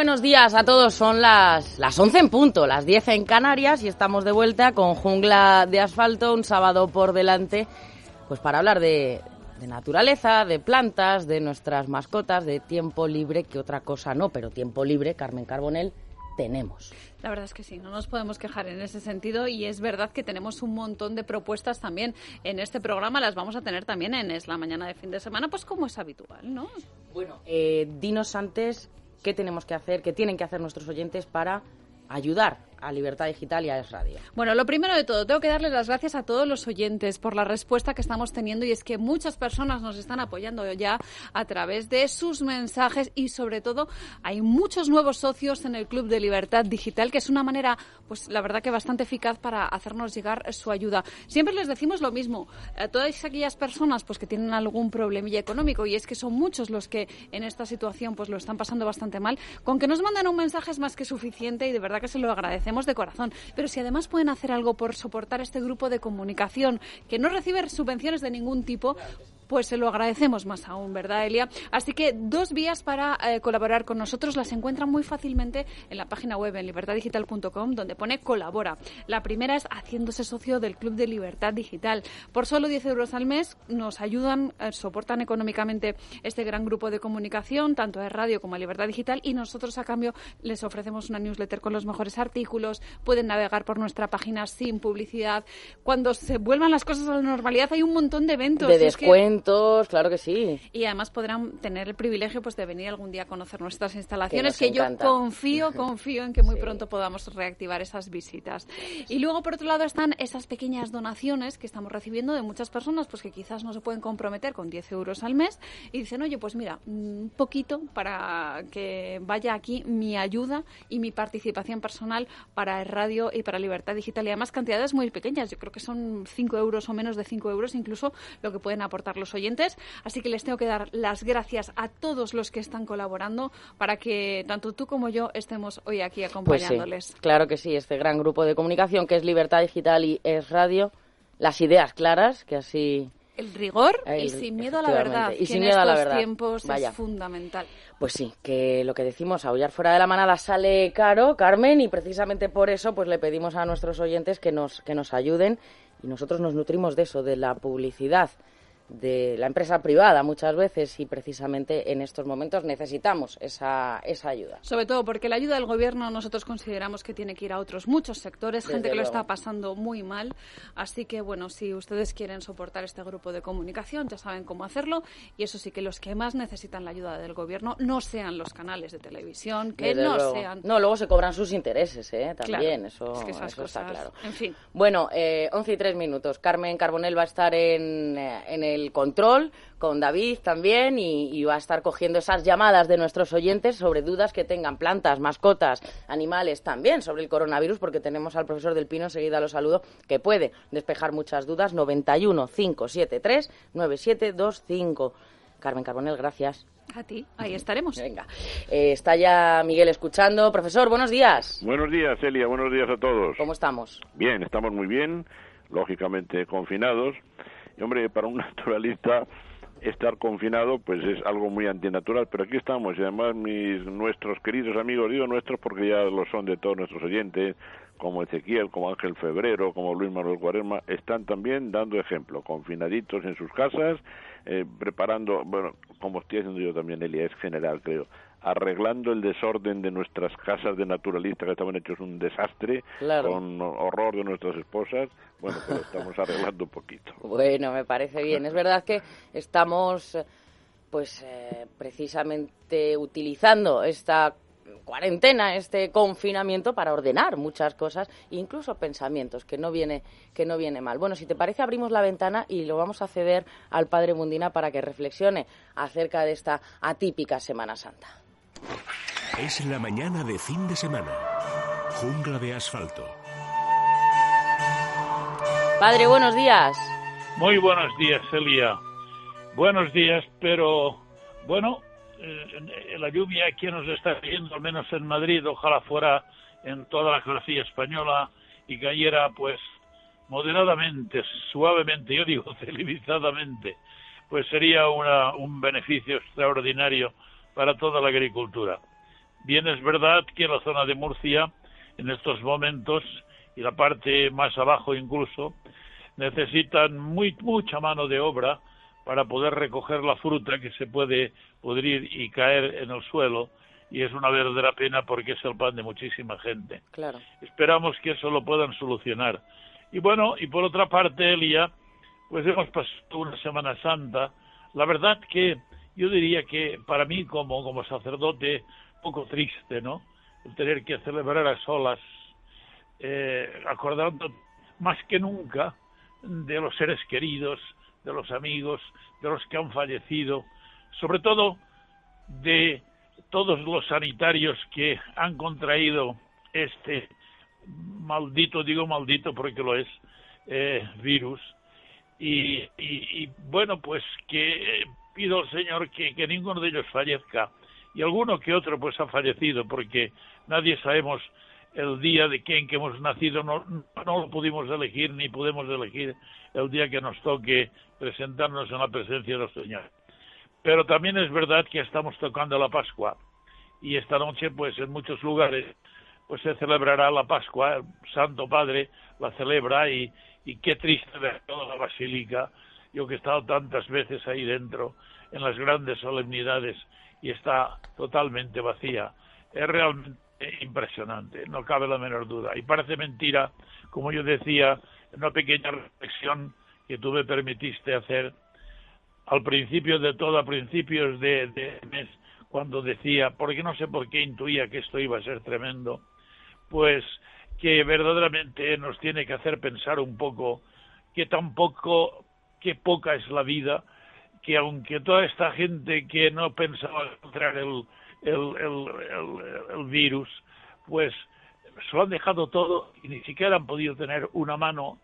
Buenos días a todos, son las, las 11 en punto, las 10 en Canarias y estamos de vuelta con Jungla de Asfalto, un sábado por delante, pues para hablar de, de naturaleza, de plantas, de nuestras mascotas, de tiempo libre, que otra cosa no, pero tiempo libre, Carmen Carbonell, tenemos. La verdad es que sí, no nos podemos quejar en ese sentido y es verdad que tenemos un montón de propuestas también en este programa, las vamos a tener también en Es la Mañana de Fin de Semana, pues como es habitual, ¿no? Bueno, eh, dinos antes qué tenemos que hacer, qué tienen que hacer nuestros oyentes para ayudar a Libertad Digital y a Es Radio. Bueno, lo primero de todo, tengo que darles las gracias a todos los oyentes por la respuesta que estamos teniendo y es que muchas personas nos están apoyando ya a través de sus mensajes y sobre todo hay muchos nuevos socios en el Club de Libertad Digital que es una manera, pues la verdad que bastante eficaz para hacernos llegar su ayuda. Siempre les decimos lo mismo, a todas aquellas personas pues que tienen algún problemilla económico y es que son muchos los que en esta situación pues lo están pasando bastante mal, con que nos manden un mensaje es más que suficiente y de verdad que se lo agradecemos de corazón. Pero si además pueden hacer algo por soportar este grupo de comunicación que no recibe subvenciones de ningún tipo, pues se lo agradecemos más aún, ¿verdad, Elia? Así que dos vías para eh, colaborar con nosotros las encuentran muy fácilmente en la página web en libertaddigital.com donde pone colabora. La primera es haciéndose socio del Club de Libertad Digital. Por solo 10 euros al mes nos ayudan, eh, soportan económicamente este gran grupo de comunicación, tanto a radio como a Libertad Digital, y nosotros a cambio les ofrecemos una newsletter con los mejores artículos, pueden navegar por nuestra página sin publicidad. Cuando se vuelvan las cosas a la normalidad hay un montón de eventos. De claro que sí. Y además podrán tener el privilegio pues de venir algún día a conocer nuestras instalaciones, que, yo confío, confío en que muy pronto podamos reactivar esas visitas. Y luego, por otro lado, están esas pequeñas donaciones que estamos recibiendo de muchas personas pues que quizás no se pueden comprometer con 10 euros al mes y dicen, oye, pues mira, un poquito para que vaya aquí mi ayuda y mi participación personal para el radio y para Libertad Digital. Y además cantidades muy pequeñas, yo creo que son 5 euros o menos de 5 euros incluso lo que pueden aportar los oyentes. Así que les tengo que dar las gracias a todos los que están colaborando para que tanto tú como yo estemos hoy aquí acompañándoles. Pues sí, claro que sí, este gran grupo de comunicación que es Libertad Digital y es Radio, las ideas claras, que así el rigor y sin miedo a la verdad. Y sin miedo a la verdad. tiempos es fundamental. Pues sí, que lo que decimos, aullar fuera de la manada sale caro, Carmen, y precisamente por eso pues le pedimos a nuestros oyentes que nos, que nos ayuden y nosotros nos nutrimos de eso, de la publicidad de la empresa privada muchas veces y precisamente en estos momentos necesitamos esa, esa ayuda. Sobre todo porque la ayuda del gobierno nosotros consideramos que tiene que ir a otros muchos sectores, gente que lo está pasando muy mal. Así que bueno, si ustedes quieren soportar este grupo de comunicación ya saben cómo hacerlo y eso sí que los que más necesitan la ayuda del gobierno no sean los canales de televisión, que no sean... No, luego se cobran sus intereses, ¿eh? También, eso, está claro. En fin. Bueno, eh, 11 y 3 minutos. Carmen Carbonell va a estar en, eh, en el el control con David también y, va a estar cogiendo esas llamadas de nuestros oyentes sobre dudas que tengan plantas, mascotas, animales, también sobre el coronavirus, porque tenemos al profesor del Pino, enseguida lo saludo, que puede despejar muchas dudas. 91 573 9725. Carmen Carbonel, gracias. A ti, ahí estaremos. Venga, eh, está ya Miguel escuchando. Profesor, buenos días. Buenos días, Elia, buenos días a todos. ¿Cómo estamos? Bien, estamos muy bien, lógicamente confinados hombre, para un naturalista estar confinado pues es algo muy antinatural, pero aquí estamos y además mis nuestros queridos amigos, digo nuestros porque ya lo son de todos nuestros oyentes, como Ezequiel, como Ángel Febrero, como Luis Manuel Cuaresma, están también dando ejemplo, confinaditos en sus casas, eh, preparando, bueno, como estoy haciendo yo también, Elia, es general creo, arreglando el desorden de nuestras casas de naturalistas que estaban hechos un desastre, con horror de nuestras esposas. Bueno, pero estamos arreglando un poquito. Bueno, me parece bien. Es verdad que estamos pues eh, precisamente utilizando esta cuarentena, este confinamiento para ordenar muchas cosas, incluso pensamientos, que no viene que no viene mal. Bueno, si te parece abrimos la ventana y lo vamos a ceder al padre Mundina para que reflexione acerca de esta atípica Semana Santa. Es la mañana de fin de semana. Jungla de asfalto. Padre, buenos días. Muy buenos días, Elia. Buenos días, pero bueno, eh, la lluvia aquí nos está cayendo, al menos en Madrid, ojalá fuera en toda la geografía española y cayera pues moderadamente, suavemente, yo digo civilizadamente, pues sería una, un beneficio extraordinario para toda la agricultura. Bien es verdad que la zona de Murcia en estos momentos y la parte más abajo incluso necesitan muy mucha mano de obra para poder recoger la fruta que se puede pudrir y caer en el suelo y es una verdadera pena porque es el pan de muchísima gente. Claro. Esperamos que eso lo puedan solucionar. Y bueno, y por otra parte, Elia, pues hemos pasado una Semana Santa. La verdad que yo diría que para mí como, como sacerdote, poco triste, ¿no? El tener que celebrar a solas, eh, acordando más que nunca de los seres queridos, de los amigos, de los que han fallecido, sobre todo de todos los sanitarios que han contraído este maldito, digo maldito porque lo es, eh, virus. Y, y, bueno, pues que pido al Señor que, que ninguno de ellos fallezca. Y alguno que otro pues ha fallecido porque nadie sabemos el día de que en que hemos nacido no, no lo pudimos elegir ni podemos elegir el día que nos toque presentarnos en la presencia de los Señor. Pero también es verdad que estamos tocando la Pascua y esta noche pues en muchos lugares pues se celebrará la Pascua, el Santo Padre la celebra y, y qué triste ver toda la basílica, yo que he estado tantas veces ahí dentro en las grandes solemnidades y está totalmente vacía. Es realmente impresionante, no cabe la menor duda. Y parece mentira, como yo decía, una pequeña reflexión que tú me permitiste hacer al principio de todo, a principios de, mes, cuando decía, porque no sé por qué intuía que esto iba a ser tremendo, pues que verdaderamente nos tiene que hacer pensar un poco que tampoco, qué poca es la vida, que aunque toda esta gente que no pensaba encontrar el, el, el, virus, pues se lo han dejado todo y ni siquiera han podido tener una mano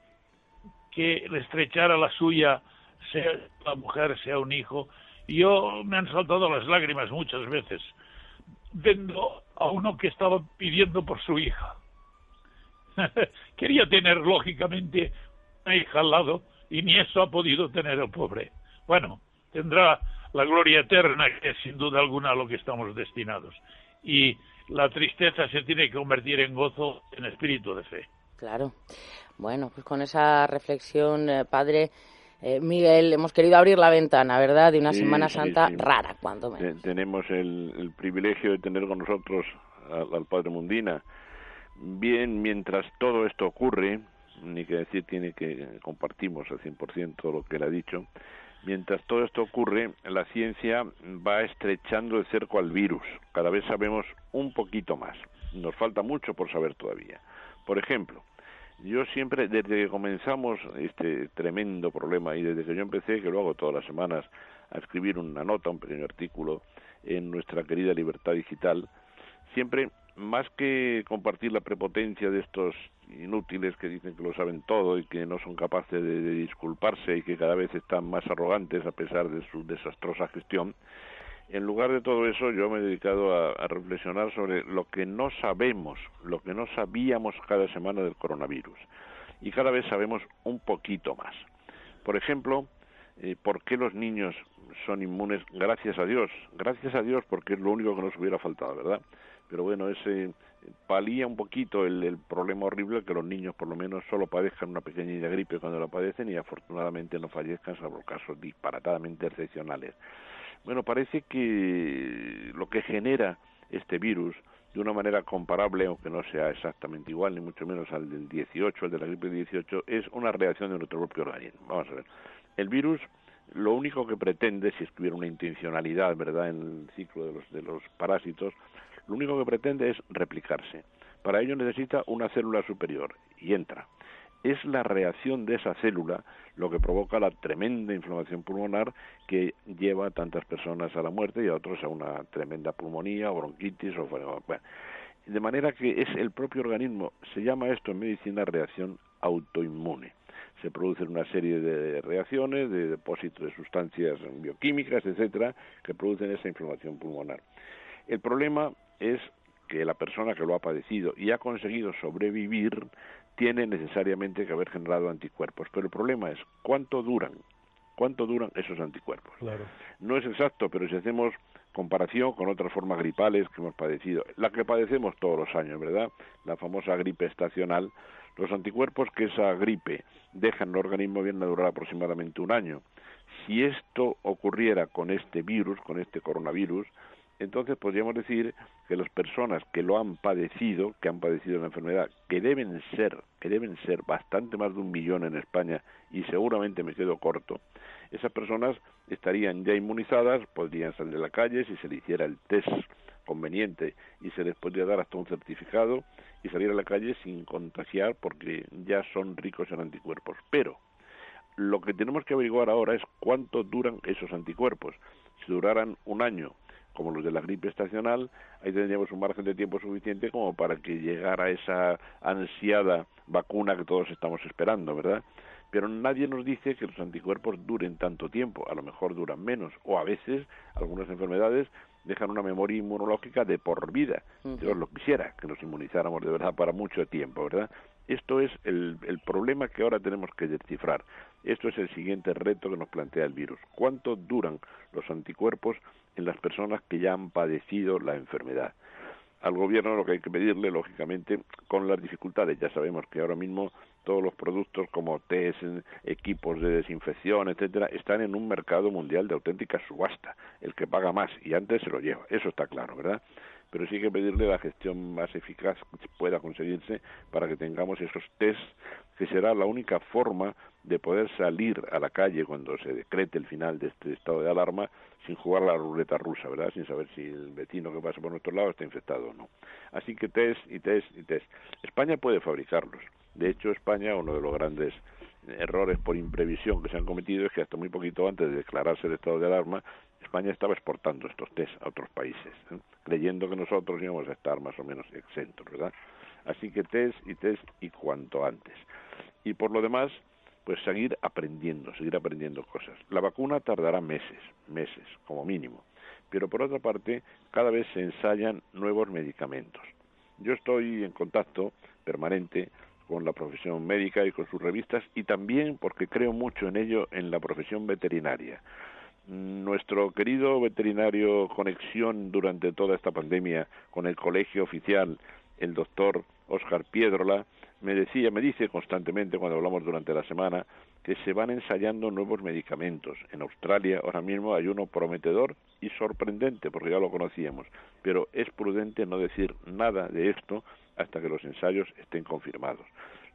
que le estrechara la suya, sea la mujer, sea un hijo. Y yo me han saltado las lágrimas muchas veces, viendo a uno que estaba pidiendo por su hija. Quería tener, lógicamente, una hija al lado y ni eso ha podido tener el pobre. Bueno, tendrá la gloria eterna, que es sin duda alguna a lo que estamos destinados. Y la tristeza se tiene que convertir en gozo, en espíritu de fe. Claro. Bueno, pues con esa reflexión, eh, padre eh, Miguel, hemos querido abrir la ventana, ¿verdad? De una Semana Santa rara, cuando menos. Tenemos el, privilegio de tener con nosotros al, padre Mundina. Bien, mientras todo esto ocurre, ni que decir tiene que compartimos al 100% todo lo que él ha dicho, Mientras todo esto ocurre, la ciencia va estrechando el cerco al virus. Cada vez sabemos un poquito más. Nos falta mucho por saber todavía. Por ejemplo, yo siempre, desde que comenzamos este tremendo problema y desde que yo empecé, que lo hago todas las semanas, a escribir una nota, un pequeño artículo en nuestra querida Libertad Digital, siempre más que compartir la prepotencia de estos inútiles que dicen que lo saben todo y que no son capaces de, disculparse y que cada vez están más arrogantes a pesar de su desastrosa gestión, en lugar de todo eso yo me he dedicado a, a reflexionar sobre lo que no sabemos, lo que no sabíamos cada semana del coronavirus. Y cada vez sabemos un poquito más. Por ejemplo, eh, ¿por qué los niños son inmunes? Gracias a Dios. Gracias a Dios porque es lo único que nos hubiera faltado, ¿verdad? pero bueno, ese palía un poquito el, problema horrible que los niños por lo menos solo padezcan una pequeña gripe cuando la padecen y afortunadamente no fallezcan salvo casos disparatadamente excepcionales. Bueno, parece que lo que genera este virus de una manera comparable, aunque no sea exactamente igual, ni mucho menos al del 18, al de la gripe 18, es una reacción de nuestro propio organismo. Vamos a ver. El virus lo único que pretende, si estuviera una intencionalidad, ¿verdad?, en el ciclo de los, de los parásitos, lo único que pretende es replicarse. Para ello necesita una célula superior y entra. Es la reacción de esa célula lo que provoca la tremenda inflamación pulmonar que lleva a tantas personas a la muerte y a otros a una tremenda pulmonía o bronquitis o de manera que es el propio organismo, se llama esto en medicina reacción autoinmune. Se producen una serie de reacciones, de depósitos de sustancias bioquímicas, etcétera, que producen esa inflamación pulmonar. El problema es que la persona que lo ha padecido y ha conseguido sobrevivir tiene necesariamente que haber generado anticuerpos. Pero el problema es cuánto duran, cuánto duran esos anticuerpos. No es exacto, pero si hacemos comparación con otras formas gripales que hemos padecido, la que padecemos todos los años, ¿verdad? La famosa gripe estacional, los anticuerpos que esa gripe deja en el organismo vienen a durar aproximadamente un año. Si esto ocurriera con este virus, con este coronavirus, entonces podríamos decir que las personas que lo han padecido, que han padecido la enfermedad, que deben ser, que deben ser bastante más de un millón en España y seguramente me quedo corto, esas personas estarían ya inmunizadas, podrían salir de la calle si se le hiciera el test conveniente y se les podría dar hasta un certificado y salir a la calle sin contagiar porque ya son ricos en anticuerpos. Pero lo que tenemos que averiguar ahora es cuánto duran esos anticuerpos. Si duraran un año como los de la gripe estacional, ahí tendríamos un margen de tiempo suficiente como para que llegara esa ansiada vacuna que todos estamos esperando, ¿verdad? Pero nadie nos dice que los anticuerpos duren tanto tiempo, a lo mejor duran menos, o a veces algunas enfermedades dejan una memoria inmunológica de por vida. Dios lo quisiera, que nos inmunizáramos de verdad para mucho tiempo, ¿verdad? Esto es el, el problema que ahora tenemos que descifrar. Esto es el siguiente reto que nos plantea el virus. ¿Cuánto duran los anticuerpos en las personas que ya han padecido la enfermedad. Al gobierno lo que hay que pedirle, lógicamente, con las dificultades. Ya sabemos que ahora mismo todos los productos como test, equipos de desinfección, etcétera, están en un mercado mundial de auténtica subasta. El que paga más y antes se lo lleva. Eso está claro, ¿verdad? Pero sí hay que pedirle la gestión más eficaz que pueda conseguirse para que tengamos esos test, que será la única forma de poder salir a la calle cuando se decrete el final de este estado de alarma sin jugar la ruleta rusa, ¿verdad? Sin saber si el vecino que pasa por nuestro lado está infectado o no. Así que test y test y test. España puede fabricarlos. De hecho, España, uno de los grandes errores por imprevisión que se han cometido es que hasta muy poquito antes de declararse el estado de alarma, España estaba exportando estos test a otros países, ¿eh? creyendo que nosotros íbamos a estar más o menos exentos, ¿verdad? Así que test y test y cuanto antes. Y por lo demás, pues seguir aprendiendo, seguir aprendiendo cosas. La vacuna tardará meses, meses como mínimo, pero por otra parte cada vez se ensayan nuevos medicamentos. Yo estoy en contacto permanente con la profesión médica y con sus revistas y también porque creo mucho en ello en la profesión veterinaria. Nuestro querido veterinario conexión durante toda esta pandemia con el colegio oficial, el doctor Oscar Piedrola, me decía, me dice constantemente cuando hablamos durante la semana que se van ensayando nuevos medicamentos. En Australia ahora mismo hay uno prometedor y sorprendente, porque ya lo conocíamos, pero es prudente no decir nada de esto hasta que los ensayos estén confirmados.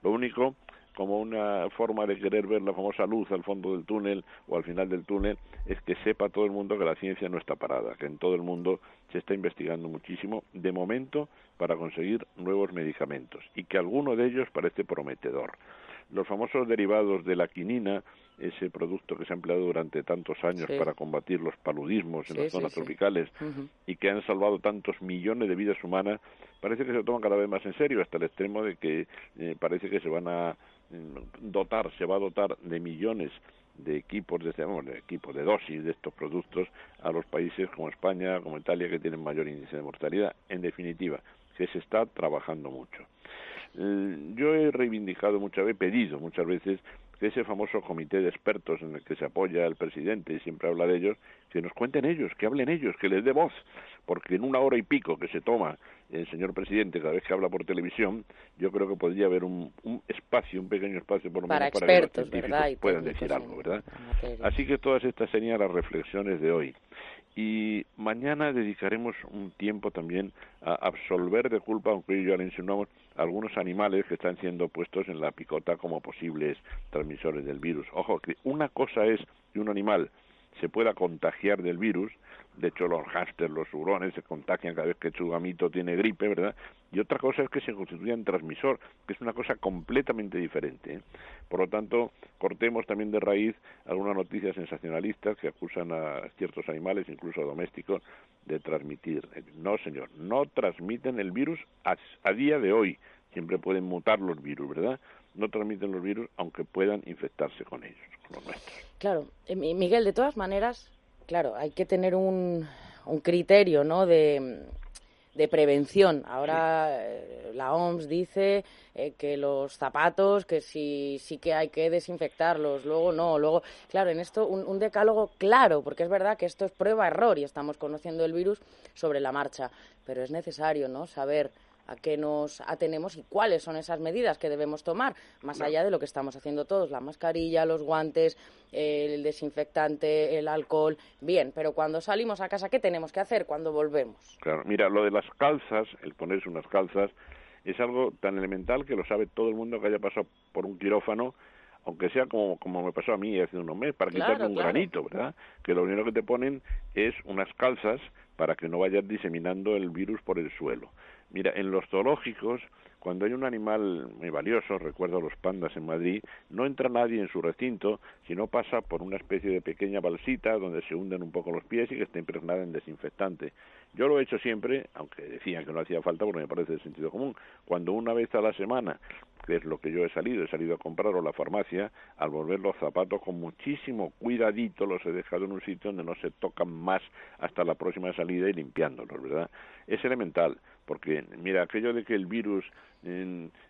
Lo único como una forma de querer ver la famosa luz al fondo del túnel o al final del túnel es que sepa todo el mundo que la ciencia no está parada, que en todo el mundo se está investigando muchísimo de momento para conseguir nuevos medicamentos y que alguno de ellos parece prometedor. Los famosos derivados de la quinina, ese producto que se ha empleado durante tantos años para combatir los paludismos en las zonas tropicales y que han salvado tantos millones de vidas humanas, parece que se toman cada vez más en serio, hasta el extremo de que eh, parece que se van a dotar, se va a dotar de millones de equipos de, de equipos de dosis de estos productos a los países como España, como Italia, que tienen mayor índice de mortalidad. En definitiva, que se está trabajando mucho. Eh, yo he reivindicado muchas veces, pedido muchas veces que ese famoso comité de expertos en el que se apoya el presidente y siempre habla de ellos, que nos cuenten ellos, que hablen ellos, que les dé voz, porque en una hora y pico que se toma el señor presidente cada vez que habla por televisión, yo creo que podría haber un, espacio, un pequeño espacio por lo menos para que los científicos puedan decir algo, ¿verdad? Así que todas estas serían las reflexiones de hoy. y mañana dedicaremos un tiempo también a absolver de culpa, aunque yo ya le insinuamos, algunos animales que están siendo puestos en la picota como posibles transmisores del virus. Ojo, que una cosa es que un animal se pueda contagiar del virus de hecho, los hámsters, los hurones se contagian cada vez que su gamito tiene gripe, ¿verdad? Y otra cosa es que se constituyan transmisor, que es una cosa completamente diferente. ¿eh? Por lo tanto, cortemos también de raíz algunas noticias sensacionalistas que acusan a ciertos animales, incluso domésticos, de transmitir. No, señor, no transmiten el virus a, a día de hoy. Siempre pueden mutar los virus, ¿verdad? No transmiten los virus, aunque puedan infectarse con ellos, con los nuestros. Claro, eh, Miguel, de todas maneras, claro, hay que tener un, un criterio, ¿no? De, de prevención. Ahora eh, la OMS dice eh, que los zapatos, que sí, sí que hay que desinfectarlos, luego no, luego, claro, en esto un, un decálogo claro, porque es verdad que esto es prueba-error y estamos conociendo el virus sobre la marcha, pero es necesario, ¿no? Saber a qué nos atenemos y cuáles son esas medidas que debemos tomar, más allá de lo que estamos haciendo todos, la mascarilla, los guantes, el desinfectante, el alcohol, bien, pero cuando salimos a casa, ¿qué tenemos que hacer cuando volvemos? Claro, mira, lo de las calzas, el ponerse unas calzas, es algo tan elemental que lo sabe todo el mundo que haya pasado por un quirófano aunque sea como, como me pasó a mí hace unos meses, para quitarme un granito, ¿verdad? Que lo único que te ponen es unas calzas para que no vayas diseminando el virus por el suelo. Mira, en los zoológicos, cuando hay un animal muy valioso, recuerdo los pandas en Madrid, no entra nadie en su recinto si no pasa por una especie de pequeña balsita donde se hunden un poco los pies y que esté impregnada en desinfectante. Yo lo he hecho siempre, aunque decían que no hacía falta porque me parece de sentido común. Cuando una vez a la semana, que es lo que yo he salido, he salido a comprar a la farmacia, al volver los zapatos con muchísimo cuidadito los he dejado en un sitio donde no se tocan más hasta la próxima salida y limpiándolos, ¿verdad? Es elemental porque mira, aquello de que el virus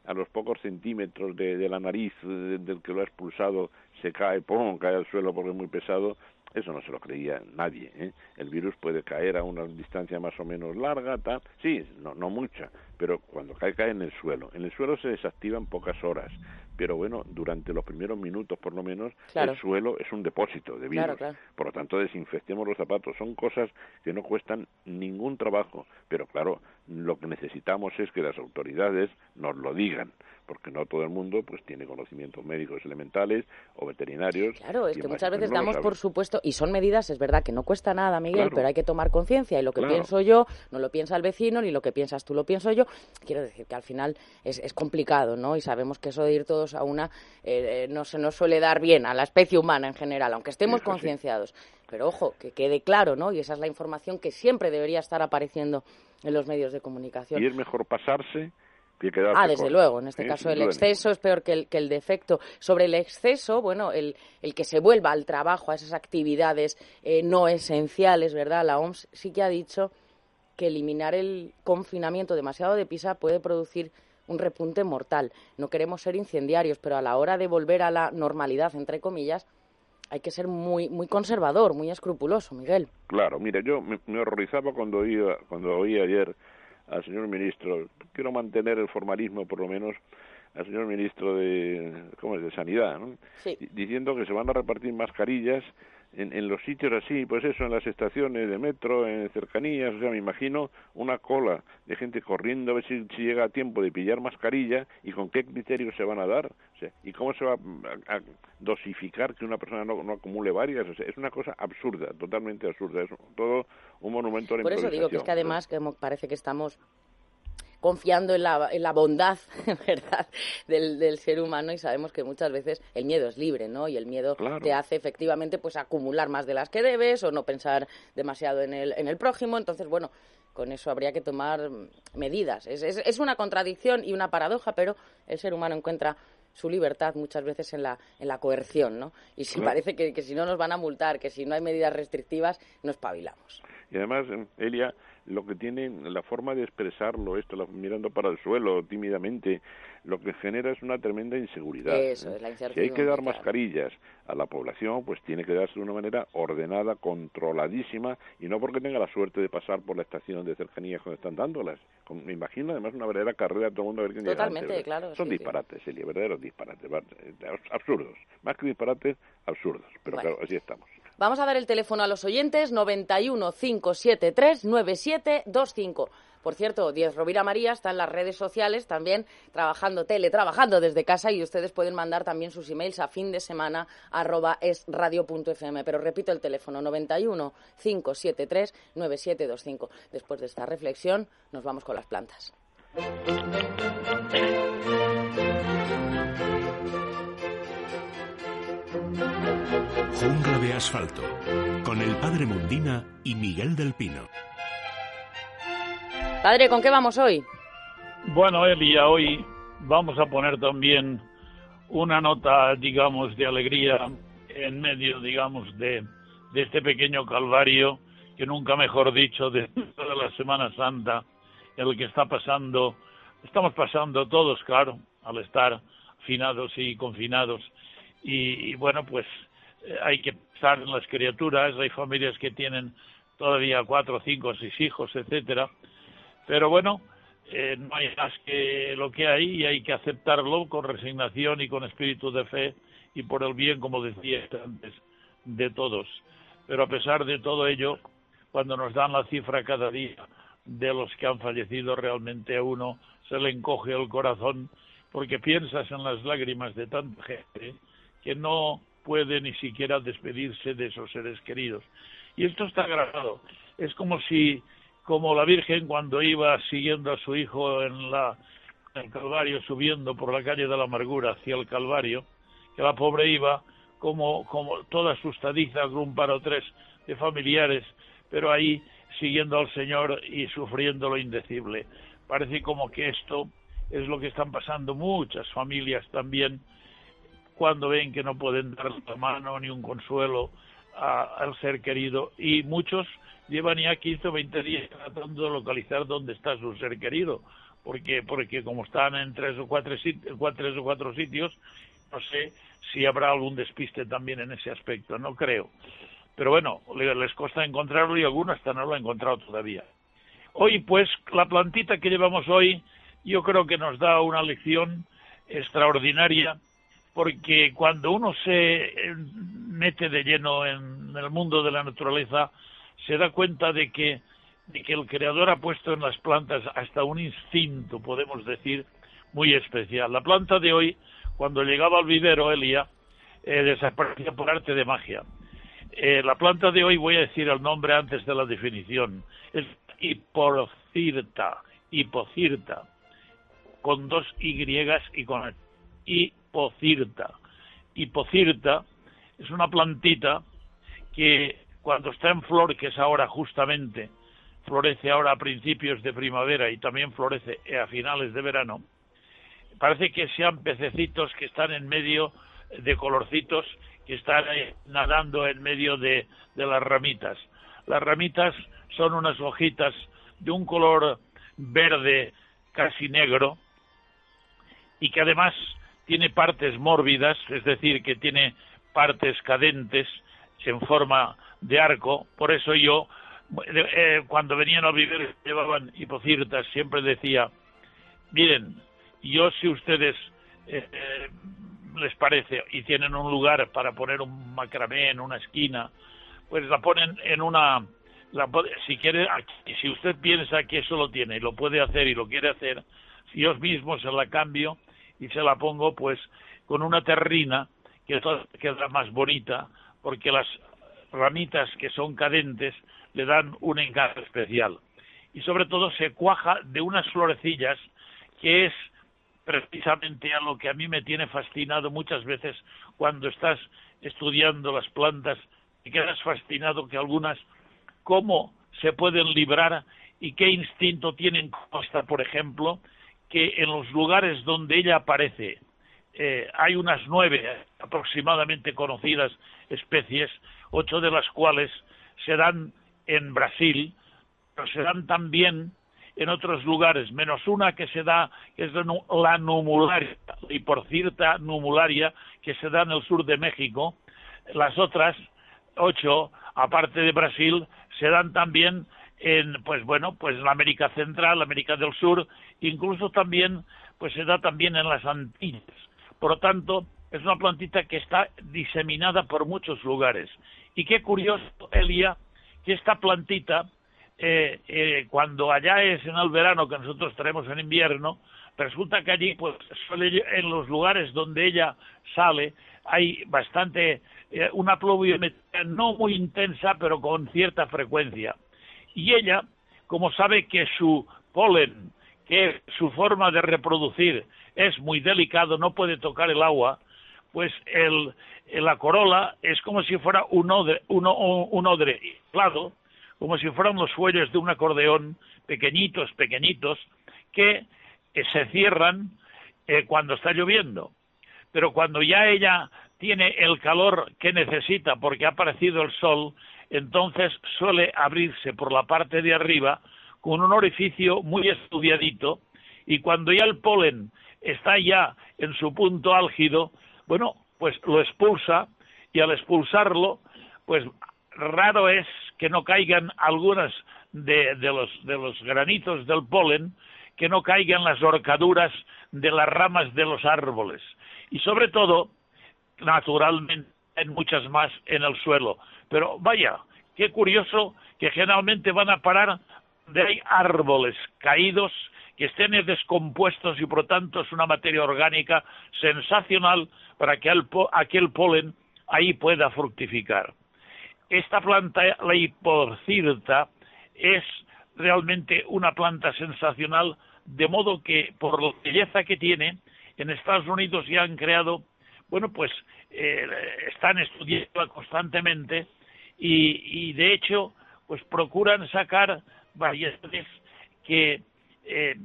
a los pocos centímetros de, la nariz del que lo ha expulsado se cae, ¡pum!, cae al suelo porque es muy pesado, eso no se lo creía nadie. ¿eh? El virus puede caer a una distancia más o menos larga, tal. sí, no, no mucha, pero cuando cae, cae en el suelo. En el suelo se desactiva en pocas horas, pero bueno, durante los primeros minutos por lo menos, el suelo es un depósito de virus. Por lo tanto, desinfectemos los zapatos. Son cosas que no cuestan ningún trabajo, pero claro, lo que necesitamos es que las autoridades nos lo digan porque no todo el mundo pues tiene conocimientos médicos elementales o veterinarios. Claro, es que muchas veces damos por supuesto, y son medidas, es verdad que no cuesta nada, Miguel, pero hay que tomar conciencia y lo que pienso yo no lo piensa el vecino, ni lo que piensas tú lo pienso yo. Quiero decir que al final es, es complicado, ¿no? Y sabemos que eso de ir todos a una eh, eh, no se nos suele dar bien a la especie humana en general, aunque estemos concienciados. Pero ojo, que quede claro, ¿no? Y esa es la información que siempre debería estar apareciendo en los medios de comunicación. Y es mejor pasarse Ah, desde luego. En este caso el exceso es peor que el, que el defecto. Sobre el exceso, bueno, el, el que se vuelva al trabajo, a esas actividades eh, no esenciales, ¿verdad? La OMS sí que ha dicho que eliminar el confinamiento demasiado de pisa puede producir un repunte mortal. No queremos ser incendiarios, pero a la hora de volver a la normalidad, entre comillas, hay que ser muy muy conservador, muy escrupuloso, Miguel. Claro, mire, yo me, me horrorizaba cuando oía, cuando oí ayer al señor ministro, quiero mantener el formalismo por lo menos al señor ministro de, ¿cómo es? de Sanidad, ¿no? diciendo que se van a repartir mascarillas en, en, los sitios así, pues eso, en las estaciones de metro, en cercanías, o sea, me imagino una cola de gente corriendo a ver si, llega a tiempo de pillar mascarilla y con qué criterios se van a dar, o sea, y cómo se va a, dosificar que una persona no, no acumule varias, o sea, es una cosa absurda, totalmente absurda, es todo un monumento a la Por eso digo que es que además que parece que estamos confiando en la, en la bondad, ¿verdad?, del, del, ser humano y sabemos que muchas veces el miedo es libre, ¿no? Y el miedo te hace efectivamente pues acumular más de las que debes o no pensar demasiado en el, en el prójimo. Entonces, bueno, con eso habría que tomar medidas. Es, es, es una contradicción y una paradoja, pero el ser humano encuentra su libertad muchas veces en la, en la coerción, ¿no? Y si parece que, que si no nos van a multar, que si no hay medidas restrictivas, nos espabilamos. Y además, Elia, lo que tiene la forma de expresarlo, esto, mirando para el suelo tímidamente, lo que genera es una tremenda inseguridad. Eso, es la si hay que dar mascarillas a la población, pues tiene que darse de una manera ordenada, controladísima, y no porque tenga la suerte de pasar por la estación de cercanía cuando están dándolas. Me imagino además una verdadera carrera todo el mundo a ver quién Totalmente, claro. Son disparates, Elia, verdaderos disparates, absurdos. Más que disparates, absurdos. Pero claro, así estamos. Vamos a dar el teléfono a los oyentes 91 573 9725. Por cierto, Diez Rovira María está en las redes sociales también trabajando, teletrabajando desde casa y ustedes pueden mandar también sus emails a fin de semana arroba. Pero repito el teléfono 91 573 9725. Después de esta reflexión nos vamos con las plantas. Jungla de asfalto con el padre Mundina y Miguel del Pino. Padre, ¿con qué vamos hoy? Bueno, Elia, hoy vamos a poner también una nota, digamos, de alegría en medio, digamos, de, de este pequeño calvario, que nunca mejor dicho, de toda la Semana Santa, en el que está pasando, estamos pasando todos, claro, al estar finados y confinados. Y, y bueno, pues hay que pensar en las criaturas, hay familias que tienen todavía cuatro, cinco, seis hijos, etcétera, pero bueno, eh, no hay más que lo que hay y hay que aceptarlo con resignación y con espíritu de fe y por el bien, como decía antes, de todos. Pero a pesar de todo ello, cuando nos dan la cifra cada día de los que han fallecido, realmente a uno se le encoge el corazón porque piensas en las lágrimas de tanta gente que no puede ni siquiera despedirse de esos seres queridos. Y esto está grabado. Es como si como la Virgen cuando iba siguiendo a su hijo en la el Calvario subiendo por la calle de la amargura hacia el Calvario, que la pobre iba como, como toda asustadiza con un par o tres de familiares, pero ahí siguiendo al Señor y sufriendo lo indecible. Parece como que esto es lo que están pasando muchas familias también cuando ven que no pueden dar la mano ni un consuelo al ser querido y muchos llevan ya 15 o 20 días tratando de localizar dónde está su ser querido, porque porque como están en tres o cuatro, tres o cuatro sitios, no sé si habrá algún despiste también en ese aspecto, no creo. Pero bueno, les cuesta encontrarlo y algunos hasta no lo han encontrado todavía. Hoy, pues, la plantita que llevamos hoy, yo creo que nos da una lección extraordinaria, porque cuando uno se eh, mete de lleno en el mundo de la naturaleza, se da cuenta de que, de que el creador ha puesto en las plantas hasta un instinto, podemos decir, muy especial. La planta de hoy, cuando llegaba al vivero, Elia, eh, desaparecía por arte de magia. Eh, la planta de hoy, voy a decir el nombre antes de la definición, es hipocirta, hipocirta, con dos Y y con hipocirta. Hipocirta es una plantita que cuando está en flor, que es ahora justamente, florece ahora a principios de primavera y también florece a finales de verano, parece que sean pececitos que están en medio de colorcitos que están nadando en medio de, de las ramitas. Las ramitas son unas hojitas de un color verde casi negro y que además tiene partes mórbidas, es decir, que tiene partes cadentes en forma de arco, por eso yo, eh, cuando venían a vivir, llevaban hipocirtas, siempre decía, miren, yo si ustedes eh, les parece y tienen un lugar para poner un macramé en una esquina, pues la ponen en una, la, si quiere, si usted piensa que eso lo tiene y lo puede hacer y lo quiere hacer, yo mismo se la cambio y se la pongo pues con una terrina que queda más bonita porque las ramitas que son cadentes le dan un encanto especial. Y sobre todo se cuaja de unas florecillas que es precisamente a lo que a mí me tiene fascinado muchas veces cuando estás estudiando las plantas y quedas fascinado que algunas cómo se pueden librar y qué instinto tienen hasta por ejemplo que en los lugares donde ella aparece eh, hay unas nueve aproximadamente conocidas especies ocho de las cuales se dan en Brasil, pero se dan también en otros lugares, menos una que se da, que es la numularia, cierta numularia, que se da en el sur de México. Las otras ocho, aparte de Brasil, se dan también en, pues bueno, pues en América Central, América del Sur, incluso también, pues se da también en las Antillas. Por lo tanto, es una plantita que está diseminada por muchos lugares Y qué curioso, Elia, que esta plantita, eh, eh, cuando allá es en el verano, que nosotros tenemos en invierno, resulta que allí, pues, en los lugares donde ella sale, hay bastante, eh, una pluviometría no muy intensa, pero con cierta frecuencia. Y ella, como sabe que su polen, que su forma de reproducir es muy delicado, no puede tocar el agua, pues el, la corola es como si fuera un odre, un, un odre inflado, como si fueran los fuelles de un acordeón, pequeñitos, pequeñitos, que eh, se cierran eh, cuando está lloviendo. Pero cuando ya ella tiene el calor que necesita porque ha aparecido el sol, entonces suele abrirse por la parte de arriba con un orificio muy estudiadito y cuando ya el polen está ya en su punto álgido, bueno, pues lo expulsa y al expulsarlo, pues raro es que no caigan algunas de, los, de los granitos del polen, que no caigan las horcaduras de las ramas de los árboles. Y sobre todo, naturalmente, en muchas más en el suelo. Pero vaya, qué curioso que generalmente van a parar de hay árboles caídos que estén descompuestos y por tanto es una materia orgánica sensacional para que aquel polen ahí pueda fructificar. Esta planta, la hipocirta, es realmente una planta sensacional, de modo que por la belleza que tiene, en Estados Unidos ya han creado, bueno, pues eh, están estudiando constantemente y, de hecho, pues procuran sacar variedades que eh,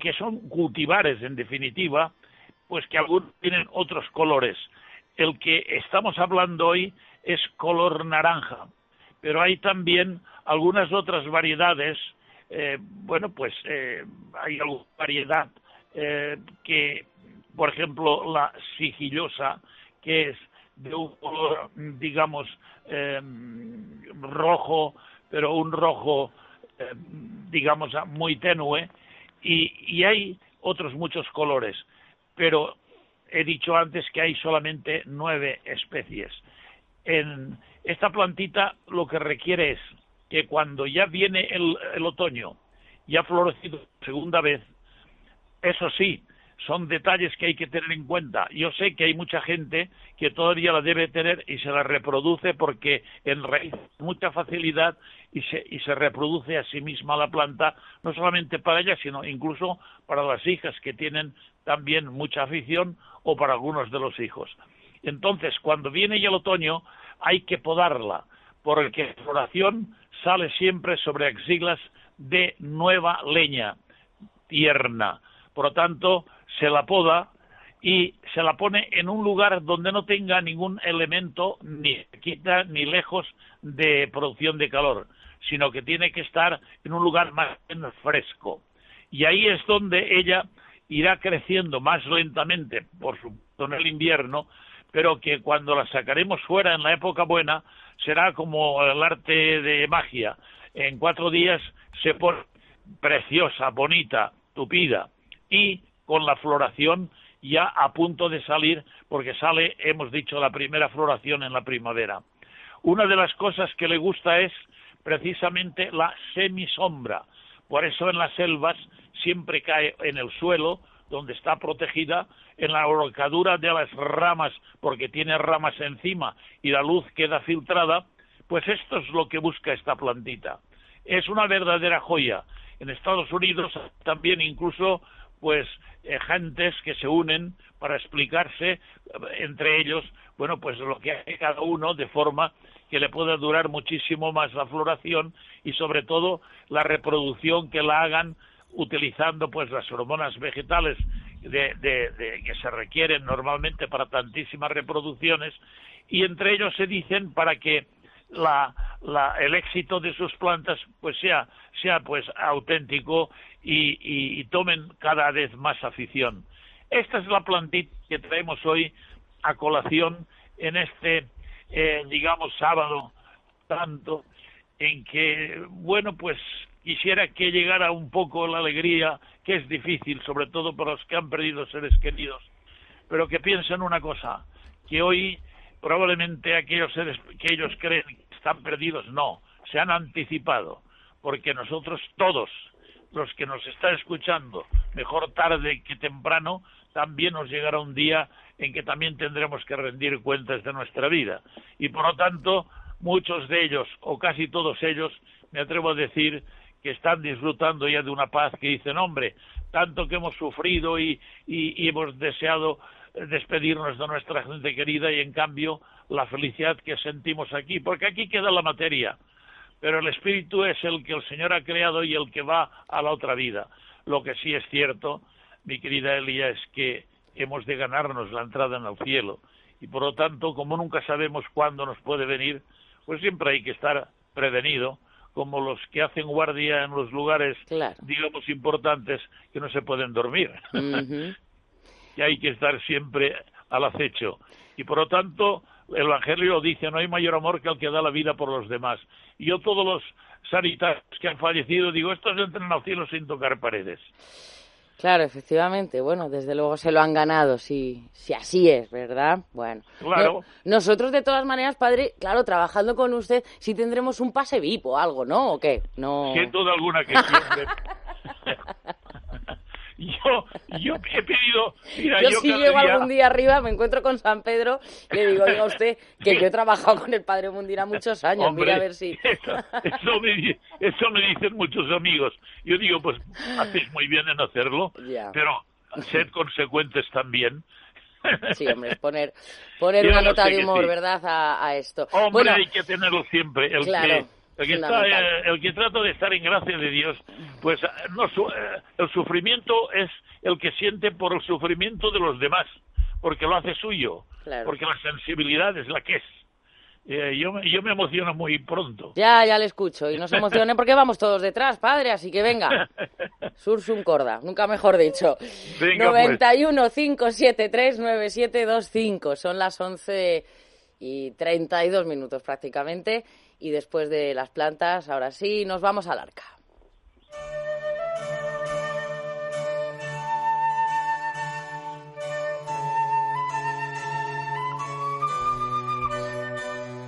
que son cultivares en definitiva, pues que algunos tienen otros colores. El que estamos hablando hoy es color naranja, pero hay también algunas otras variedades, eh, bueno, pues eh, hay alguna variedad que, por ejemplo, la sigillosa, que es de un color, digamos, rojo, pero un rojo eh, digamos, muy tenue, y, hay otros muchos colores, pero he dicho antes que hay solamente nueve especies. En esta plantita lo que requiere es que cuando ya viene el, el otoño, ya ha florecido segunda vez, eso sí, son detalles que hay que tener en cuenta. Yo sé que hay mucha gente que todavía la debe tener y se la reproduce porque en raíz mucha facilidad y se, y se reproduce a sí misma la planta, no solamente para ella, sino incluso para las hijas que tienen también mucha afición o para algunos de los hijos. Entonces, cuando viene ya el otoño, hay que podarla, porque la floración sale siempre sobre axilas de nueva leña, tierna. Por lo tanto, se la poda y se la pone en un lugar donde no tenga ningún elemento ni quita ni lejos de producción de calor, sino que tiene que estar en un lugar más fresco. Y ahí es donde ella irá creciendo más lentamente, por supuesto en el invierno, pero que cuando la sacaremos fuera en la época buena será como el arte de magia. En cuatro días se pone preciosa, bonita, tupida y con la floración ya a punto de salir, porque sale, hemos dicho, la primera floración en la primavera. Una de las cosas que le gusta es precisamente la semisombra. Por eso en las selvas siempre cae en el suelo, donde está protegida, en la horcadura de las ramas, porque tiene ramas encima y la luz queda filtrada, pues esto es lo que busca esta plantita. Es una verdadera joya. En Estados Unidos también incluso pues eh, gentes que se unen para explicarse eh, entre ellos, bueno, pues lo que hace cada uno de forma que le pueda durar muchísimo más la floración y sobre todo la reproducción que la hagan utilizando pues las hormonas vegetales de, de, que se requieren normalmente para tantísimas reproducciones. Y entre ellos se dicen para que la, la, el éxito de sus plantas pues sea, sea pues auténtico y, tomen cada vez más afición. Esta es la plantita que traemos hoy a colación en este, eh, digamos, sábado tanto, en que, bueno, pues quisiera que llegara un poco la alegría, que es difícil, sobre todo para los que han perdido seres queridos, pero que piensen una cosa, que hoy probablemente aquellos seres que ellos creen que están perdidos, no, se han anticipado, porque nosotros todos, los que nos están escuchando, mejor tarde que temprano, también nos llegará un día en que también tendremos que rendir cuentas de nuestra vida. Y por lo tanto, muchos de ellos, o casi todos ellos, me atrevo a decir que están disfrutando ya de una paz que dicen, hombre, tanto que hemos sufrido y, y, hemos deseado despedirnos de nuestra gente querida y en cambio la felicidad que sentimos aquí, porque aquí queda la materia, pero el espíritu es el que el Señor ha creado y el que va a la otra vida. Lo que sí es cierto, mi querida Elia, es que hemos de ganarnos la entrada en el cielo y por lo tanto, como nunca sabemos cuándo nos puede venir, pues siempre hay que estar prevenido como los que hacen guardia en los lugares, digamos, importantes que no se pueden dormir. Y hay que estar siempre al acecho. Y por lo tanto, el Evangelio dice, no hay mayor amor que el que da la vida por los demás. Y yo todos los sanitarios que han fallecido, digo, estos entran al cielo sin tocar paredes. Claro, efectivamente. Bueno, desde luego se lo han ganado, si, si así es, ¿verdad? Bueno. Claro. nosotros, de todas maneras, padre, claro, trabajando con usted, sí tendremos un pase VIP o algo, ¿no? ¿O qué? No. Sin duda alguna que siempre. yo, yo he pedido. Mira, yo, si llego algún día arriba, me encuentro con San Pedro y le digo, oiga usted, que yo he trabajado con el padre Mundira muchos años, mira a ver si. Eso, me, eso me dicen muchos amigos. Yo digo, pues hacéis muy bien en hacerlo, pero sed consecuentes también. Sí, hombre, poner, poner una nota de humor, ¿verdad?, a, esto. Hombre, bueno, hay que tenerlo siempre. El claro. El que, eh, el que trata de estar en gracia de Dios, pues eh, no, eh, el sufrimiento es el que siente por el sufrimiento de los demás, porque lo hace suyo, porque la sensibilidad es la que es. yo, me, yo me emociono muy pronto. Ya, ya le escucho. Y no se emocione porque vamos todos detrás, padre, así que venga. Sursum corda, nunca mejor dicho. Venga, 91 573 9725. Son las 11 y 32 minutos prácticamente y después de las plantas, ahora sí, nos vamos al arca.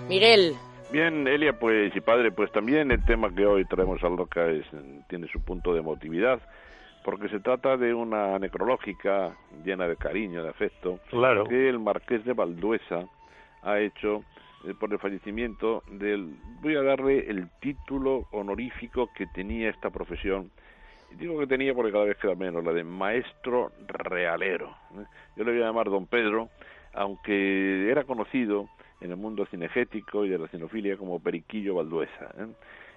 Miguel. Bien, Elia, pues y padre, pues también el tema que hoy traemos al Arca es, tiene su punto de emotividad, porque se trata de una necrológica llena de cariño, de afecto, claro. que el marqués de Valduesa ha hecho eh, por el fallecimiento del, voy a darle el título honorífico que tenía esta profesión. Y digo que tenía porque cada vez queda menos, la de maestro realero. ¿eh? Yo le voy a llamar don Pedro, aunque era conocido en el mundo cinegético y de la cinofilia como Periquillo Valduesa. ¿eh?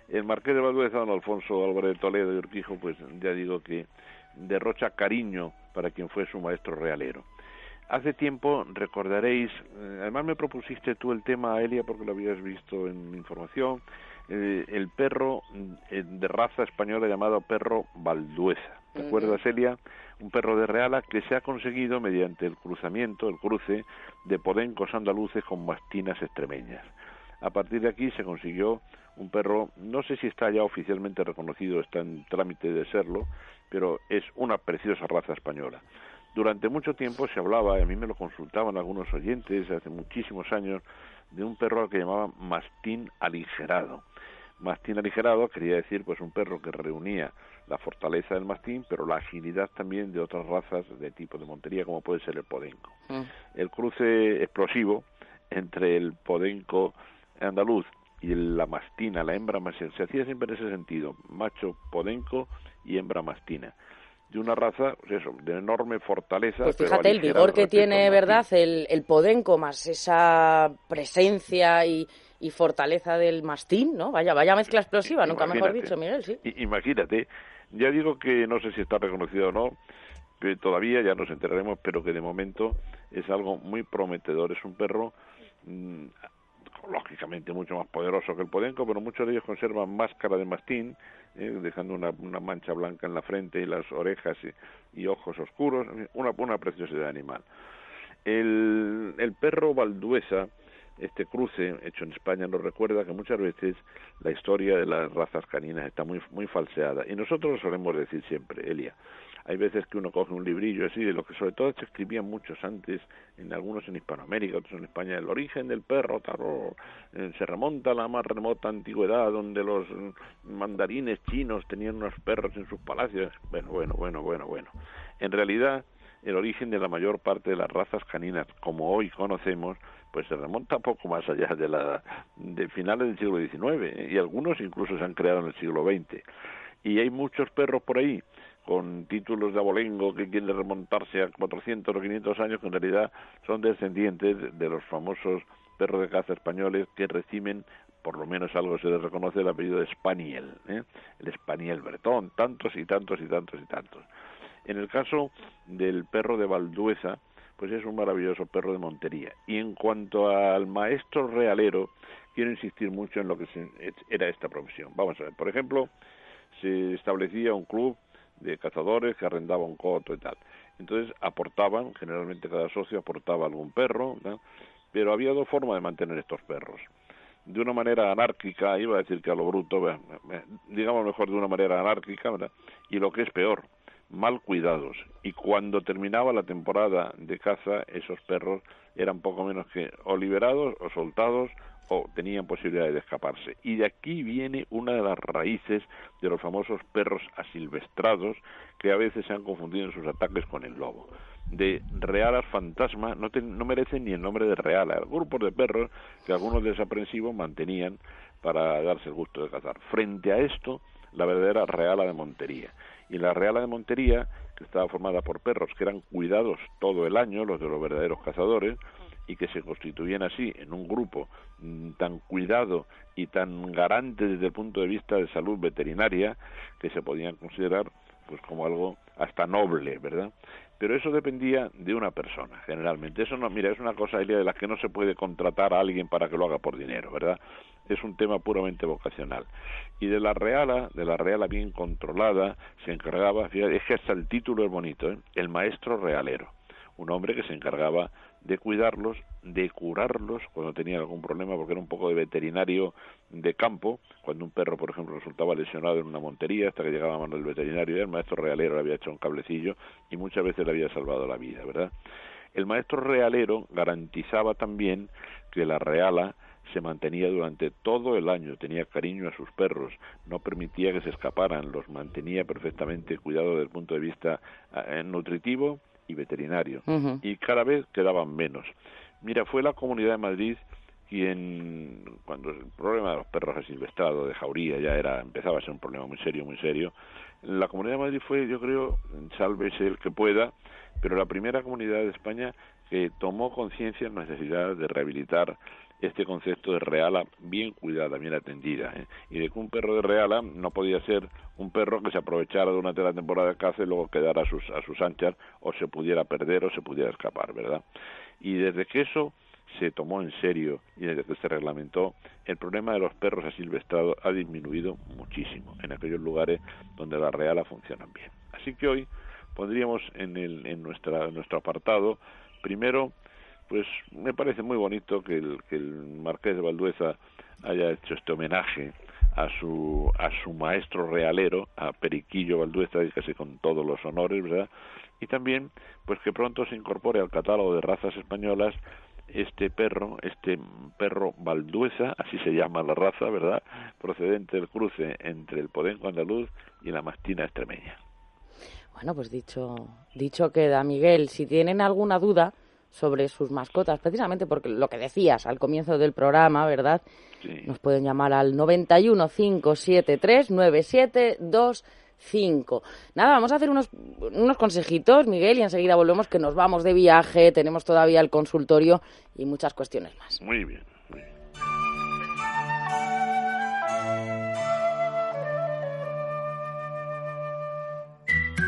El marqués de Valduesa, don Alfonso Álvarez Toledo y Urquijo, pues ya digo que derrocha cariño para quien fue su maestro realero. Hace tiempo, recordaréis, eh, además me propusiste tú el tema, Elia, porque lo habías visto en mi información, eh, el perro eh, de raza española llamado perro balduesa. ¿Te acuerdas, Elia? Un perro de reala que se ha conseguido mediante el cruzamiento, el cruce de podencos andaluces con mastinas extremeñas. A partir de aquí se consiguió un perro, no sé si está ya oficialmente reconocido, está en trámite de serlo, pero es una preciosa raza española. Durante mucho tiempo se hablaba, y a mí me lo consultaban algunos oyentes hace muchísimos años, de un perro que llamaban mastín aligerado. Mastín aligerado quería decir pues un perro que reunía la fortaleza del mastín, pero la agilidad también de otras razas de tipo de montería, como puede ser el podenco. Mm. El cruce explosivo entre el podenco andaluz y la mastina, la hembra mastina, se hacía siempre en ese sentido, macho podenco y hembra mastina de una raza, pues eso, de enorme fortaleza. Pues fíjate el vigor que tiene, ¿verdad? El, el podenco más esa presencia y, y, fortaleza del mastín, ¿no? Vaya, vaya mezcla explosiva, nunca mejor dicho, Miguel, sí. Imagínate, ya digo que no sé si está reconocido o no, que todavía ya nos enteraremos, pero que de momento es algo muy prometedor. Es un perro mm, lógicamente mucho más poderoso que el podenco, pero muchos de ellos conservan máscara de mastín, eh, dejando una, una, mancha blanca en la frente y las orejas y, ojos oscuros, una, una preciosidad animal. El, el perro balduesa este cruce hecho en España nos recuerda que muchas veces la historia de las razas caninas está muy muy falseada y nosotros lo solemos decir siempre, Elia. Hay veces que uno coge un librillo así de lo que sobre todo se escribían muchos antes, en algunos en Hispanoamérica, otros en España, el origen del perro tarot eh, se remonta a la más remota antigüedad donde los mandarines chinos tenían unos perros en sus palacios. Bueno, bueno, bueno, bueno, bueno. En realidad, el origen de la mayor parte de las razas caninas, como hoy conocemos, pues se remonta poco más allá de la de finales del siglo XIX y algunos incluso se han creado en el siglo XX. Y hay muchos perros por ahí con títulos de abolengo que quieren remontarse a 400 o 500 años que en realidad son descendientes de los famosos perros de caza españoles que reciben por lo menos algo se les reconoce el apellido de Spaniel, ¿eh? el Spaniel Bretón, tantos y tantos y tantos y tantos. En el caso del perro de Valdueza, pues es un maravilloso perro de montería. Y en cuanto al maestro realero, quiero insistir mucho en lo que era esta profesión. Vamos a ver, por ejemplo, se establecía un club de cazadores que arrendaba un coto y tal. Entonces aportaban, generalmente cada socio aportaba algún perro, pero había dos formas de mantener estos perros. De una manera anárquica, iba a decir que a lo bruto, digamos mejor de una manera anárquica, y lo que es peor, mal cuidados y cuando terminaba la temporada de caza esos perros eran poco menos que o liberados o soltados o tenían posibilidad de escaparse. Y de aquí viene una de las raíces de los famosos perros asilvestrados que a veces se han confundido en sus ataques con el lobo. De realas fantasma no, no merecen ni el nombre de reala, grupos de perros que algunos desaprensivos mantenían para darse el gusto de cazar. Frente a esto, la verdadera reala de Montería y la Reala de Montería, que estaba formada por perros que eran cuidados todo el año, los de los verdaderos cazadores, y que se constituían así en un grupo mm, tan cuidado y tan garante desde el punto de vista de salud veterinaria que se podían considerar pues como algo hasta noble, ¿verdad? Pero eso dependía de una persona, generalmente. Eso no, mira, es una cosa de la que no se puede contratar a alguien para que lo haga por dinero, ¿verdad? es un tema puramente vocacional. Y de la reala, de la reala bien controlada, se encargaba, fíjate, es que hasta el título es bonito, ¿eh? el maestro realero, un hombre que se encargaba de cuidarlos, de curarlos cuando tenía algún problema, porque era un poco de veterinario de campo, cuando un perro, por ejemplo, resultaba lesionado en una montería, hasta que llegaba a mano del veterinario, el maestro realero le había hecho un cablecillo y muchas veces le había salvado la vida, ¿verdad? El maestro realero garantizaba también que la reala se mantenía durante todo el año, tenía cariño a sus perros, no permitía que se escaparan, los mantenía perfectamente cuidado desde el punto de vista eh, nutritivo y veterinario. Y cada vez quedaban menos. Mira, fue la Comunidad de Madrid quien, cuando el problema de los perros asilvestrados, de jauría, ya era, empezaba a ser un problema muy serio, muy serio, la Comunidad de Madrid fue, yo creo, sálvese el que pueda, pero la primera comunidad de España que tomó conciencia de la necesidad de rehabilitar este concepto de reala bien cuidada, bien atendida, ¿eh? y de que un perro de reala no podía ser un perro que se aprovechara durante la temporada de caza y luego quedara a sus, a sus anchas o se pudiera perder o se pudiera escapar, ¿verdad? Y desde que eso se tomó en serio y desde que se reglamentó, el problema de los perros asilvestrados ha disminuido muchísimo en aquellos lugares donde la reala funcionan bien. Así que hoy pondríamos en, el, en, nuestra, en nuestro apartado, primero, pues me parece muy bonito que el, marqués de Valdueza haya hecho este homenaje a su a su maestro realero, a Periquillo Valdueza, casi con todos los honores, ¿verdad? Y también, pues que pronto se incorpore al catálogo de razas españolas este perro, este perro Valdueza, así se llama la raza, ¿verdad? Procedente del cruce entre el podenco andaluz y la mastina extremeña. Bueno, pues dicho, dicho queda, Miguel. Si tienen alguna duda, sobre sus mascotas, precisamente porque lo que decías al comienzo del programa, ¿verdad? Nos pueden llamar al 91 573 9725. Nada, vamos a hacer unos, unos consejitos, Miguel, y enseguida volvemos que nos vamos de viaje, tenemos todavía el consultorio y muchas cuestiones más. Muy bien.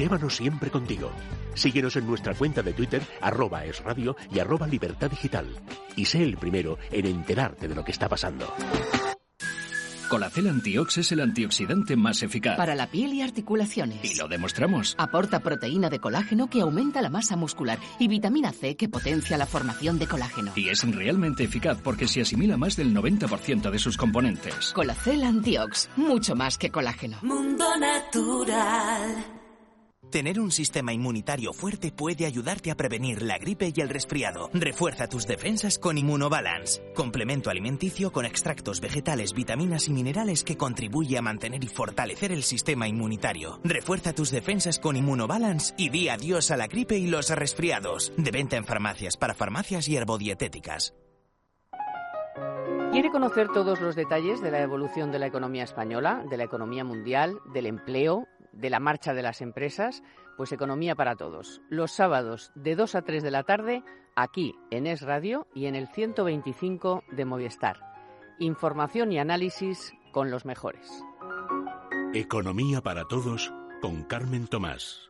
Llévanos siempre contigo. Síguenos en nuestra cuenta de Twitter, arroba es radio y arroba libertad digital. Y sé el primero en enterarte de lo que está pasando. Colacel Antiox es el antioxidante más eficaz. Para la piel y articulaciones. Y lo demostramos. Aporta proteína de colágeno que aumenta la masa muscular y vitamina C que potencia la formación de colágeno. Y es realmente eficaz porque se asimila más del 90% de sus componentes. Colacel Antiox, mucho más que colágeno. Mundo Natural. Tener un sistema inmunitario fuerte puede ayudarte a prevenir la gripe y el resfriado. Refuerza tus defensas con Immunobalance, complemento alimenticio con extractos vegetales, vitaminas y minerales que contribuye a mantener y fortalecer el sistema inmunitario. Refuerza tus defensas con Immunobalance y di adiós a la gripe y los resfriados. De venta en farmacias, para farmacias y herbodietéticas. ¿Quiere conocer todos los detalles de la evolución de la economía española, de la economía mundial, del empleo, de la marcha de las empresas, pues Economía para Todos. Los sábados de 2 a 3 de la tarde, aquí en Es Radio y en el 125 de Movistar. Información y análisis con los mejores. Economía para Todos con Carmen Tomás.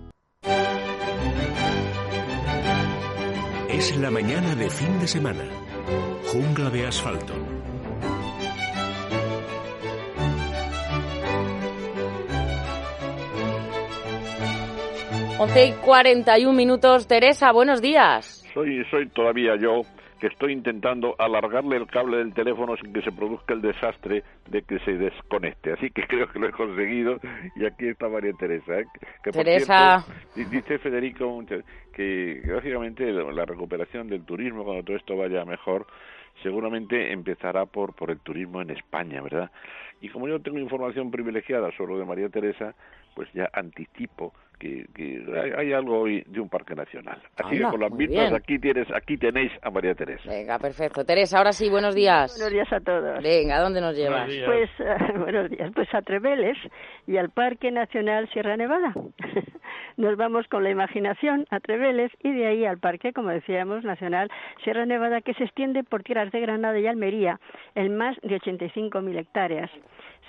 Es la mañana de fin de semana. Jungla de asfalto. Once y 41 minutos. Teresa, buenos días. Soy, soy todavía yo que estoy intentando alargarle el cable del teléfono sin que se produzca el desastre de que se desconecte. Así que creo que lo he conseguido y aquí está María Teresa. ¿eh? Que, Teresa. dice Federico que básicamente la recuperación del turismo, cuando todo esto vaya mejor, seguramente empezará por, por el turismo en España, ¿verdad? Y como yo tengo información privilegiada sobre lo de María Teresa, pues ya anticipo que, hay, algo hoy de un parque nacional. Así que con las mismas aquí tienes, aquí tenéis a María Teresa. Venga, perfecto. Teresa, ahora sí, buenos días. Buenos días a todos. Venga, ¿a dónde nos llevas? Pues buenos días, pues a Treveles y al Parque Nacional Sierra Nevada. nos vamos con la imaginación a Treveles y de ahí al Parque, como decíamos, Nacional Sierra Nevada, que se extiende por tierras de Granada y Almería en más de 85.000 hectáreas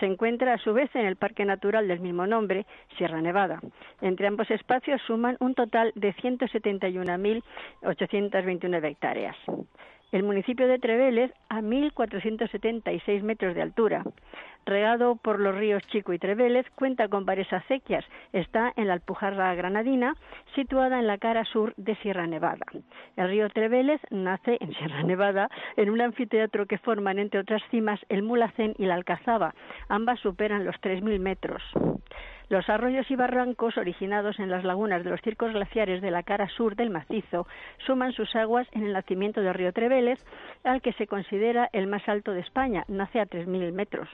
se encuentra a su vez en el Parque Natural del mismo nombre, Sierra Nevada. Entre ambos espacios suman un total de 171.829 hectáreas. El municipio de Trevélez, a 1.476 metros de altura, regado por los ríos Chico y Trevélez, cuenta con varias acequias. Está en la Alpujarra Granadina, situada en la cara sur de Sierra Nevada. El río Trevélez nace en Sierra Nevada, en un anfiteatro que forman, entre otras cimas, el Mulacén y la Alcazaba. Ambas superan los 3.000 metros. Los arroyos y barrancos originados en las lagunas de los circos glaciares de la cara sur del macizo suman sus aguas en el nacimiento del río Trevélez, al que se considera el más alto de España, nace a 3.000 metros,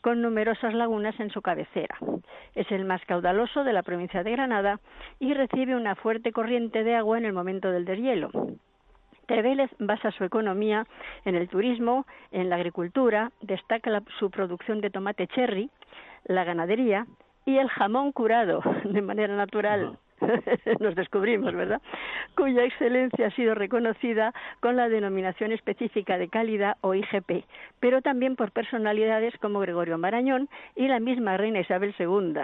con numerosas lagunas en su cabecera. Es el más caudaloso de la provincia de Granada y recibe una fuerte corriente de agua en el momento del deshielo. Trevélez basa su economía en el turismo, en la agricultura, destaca su producción de tomate cherry, la ganadería, y el jamón curado de manera natural. Nos descubrimos, ¿verdad? Cuya excelencia ha sido reconocida con la denominación específica de calidad o IGP, pero también por personalidades como Gregorio Marañón y la misma reina Isabel II.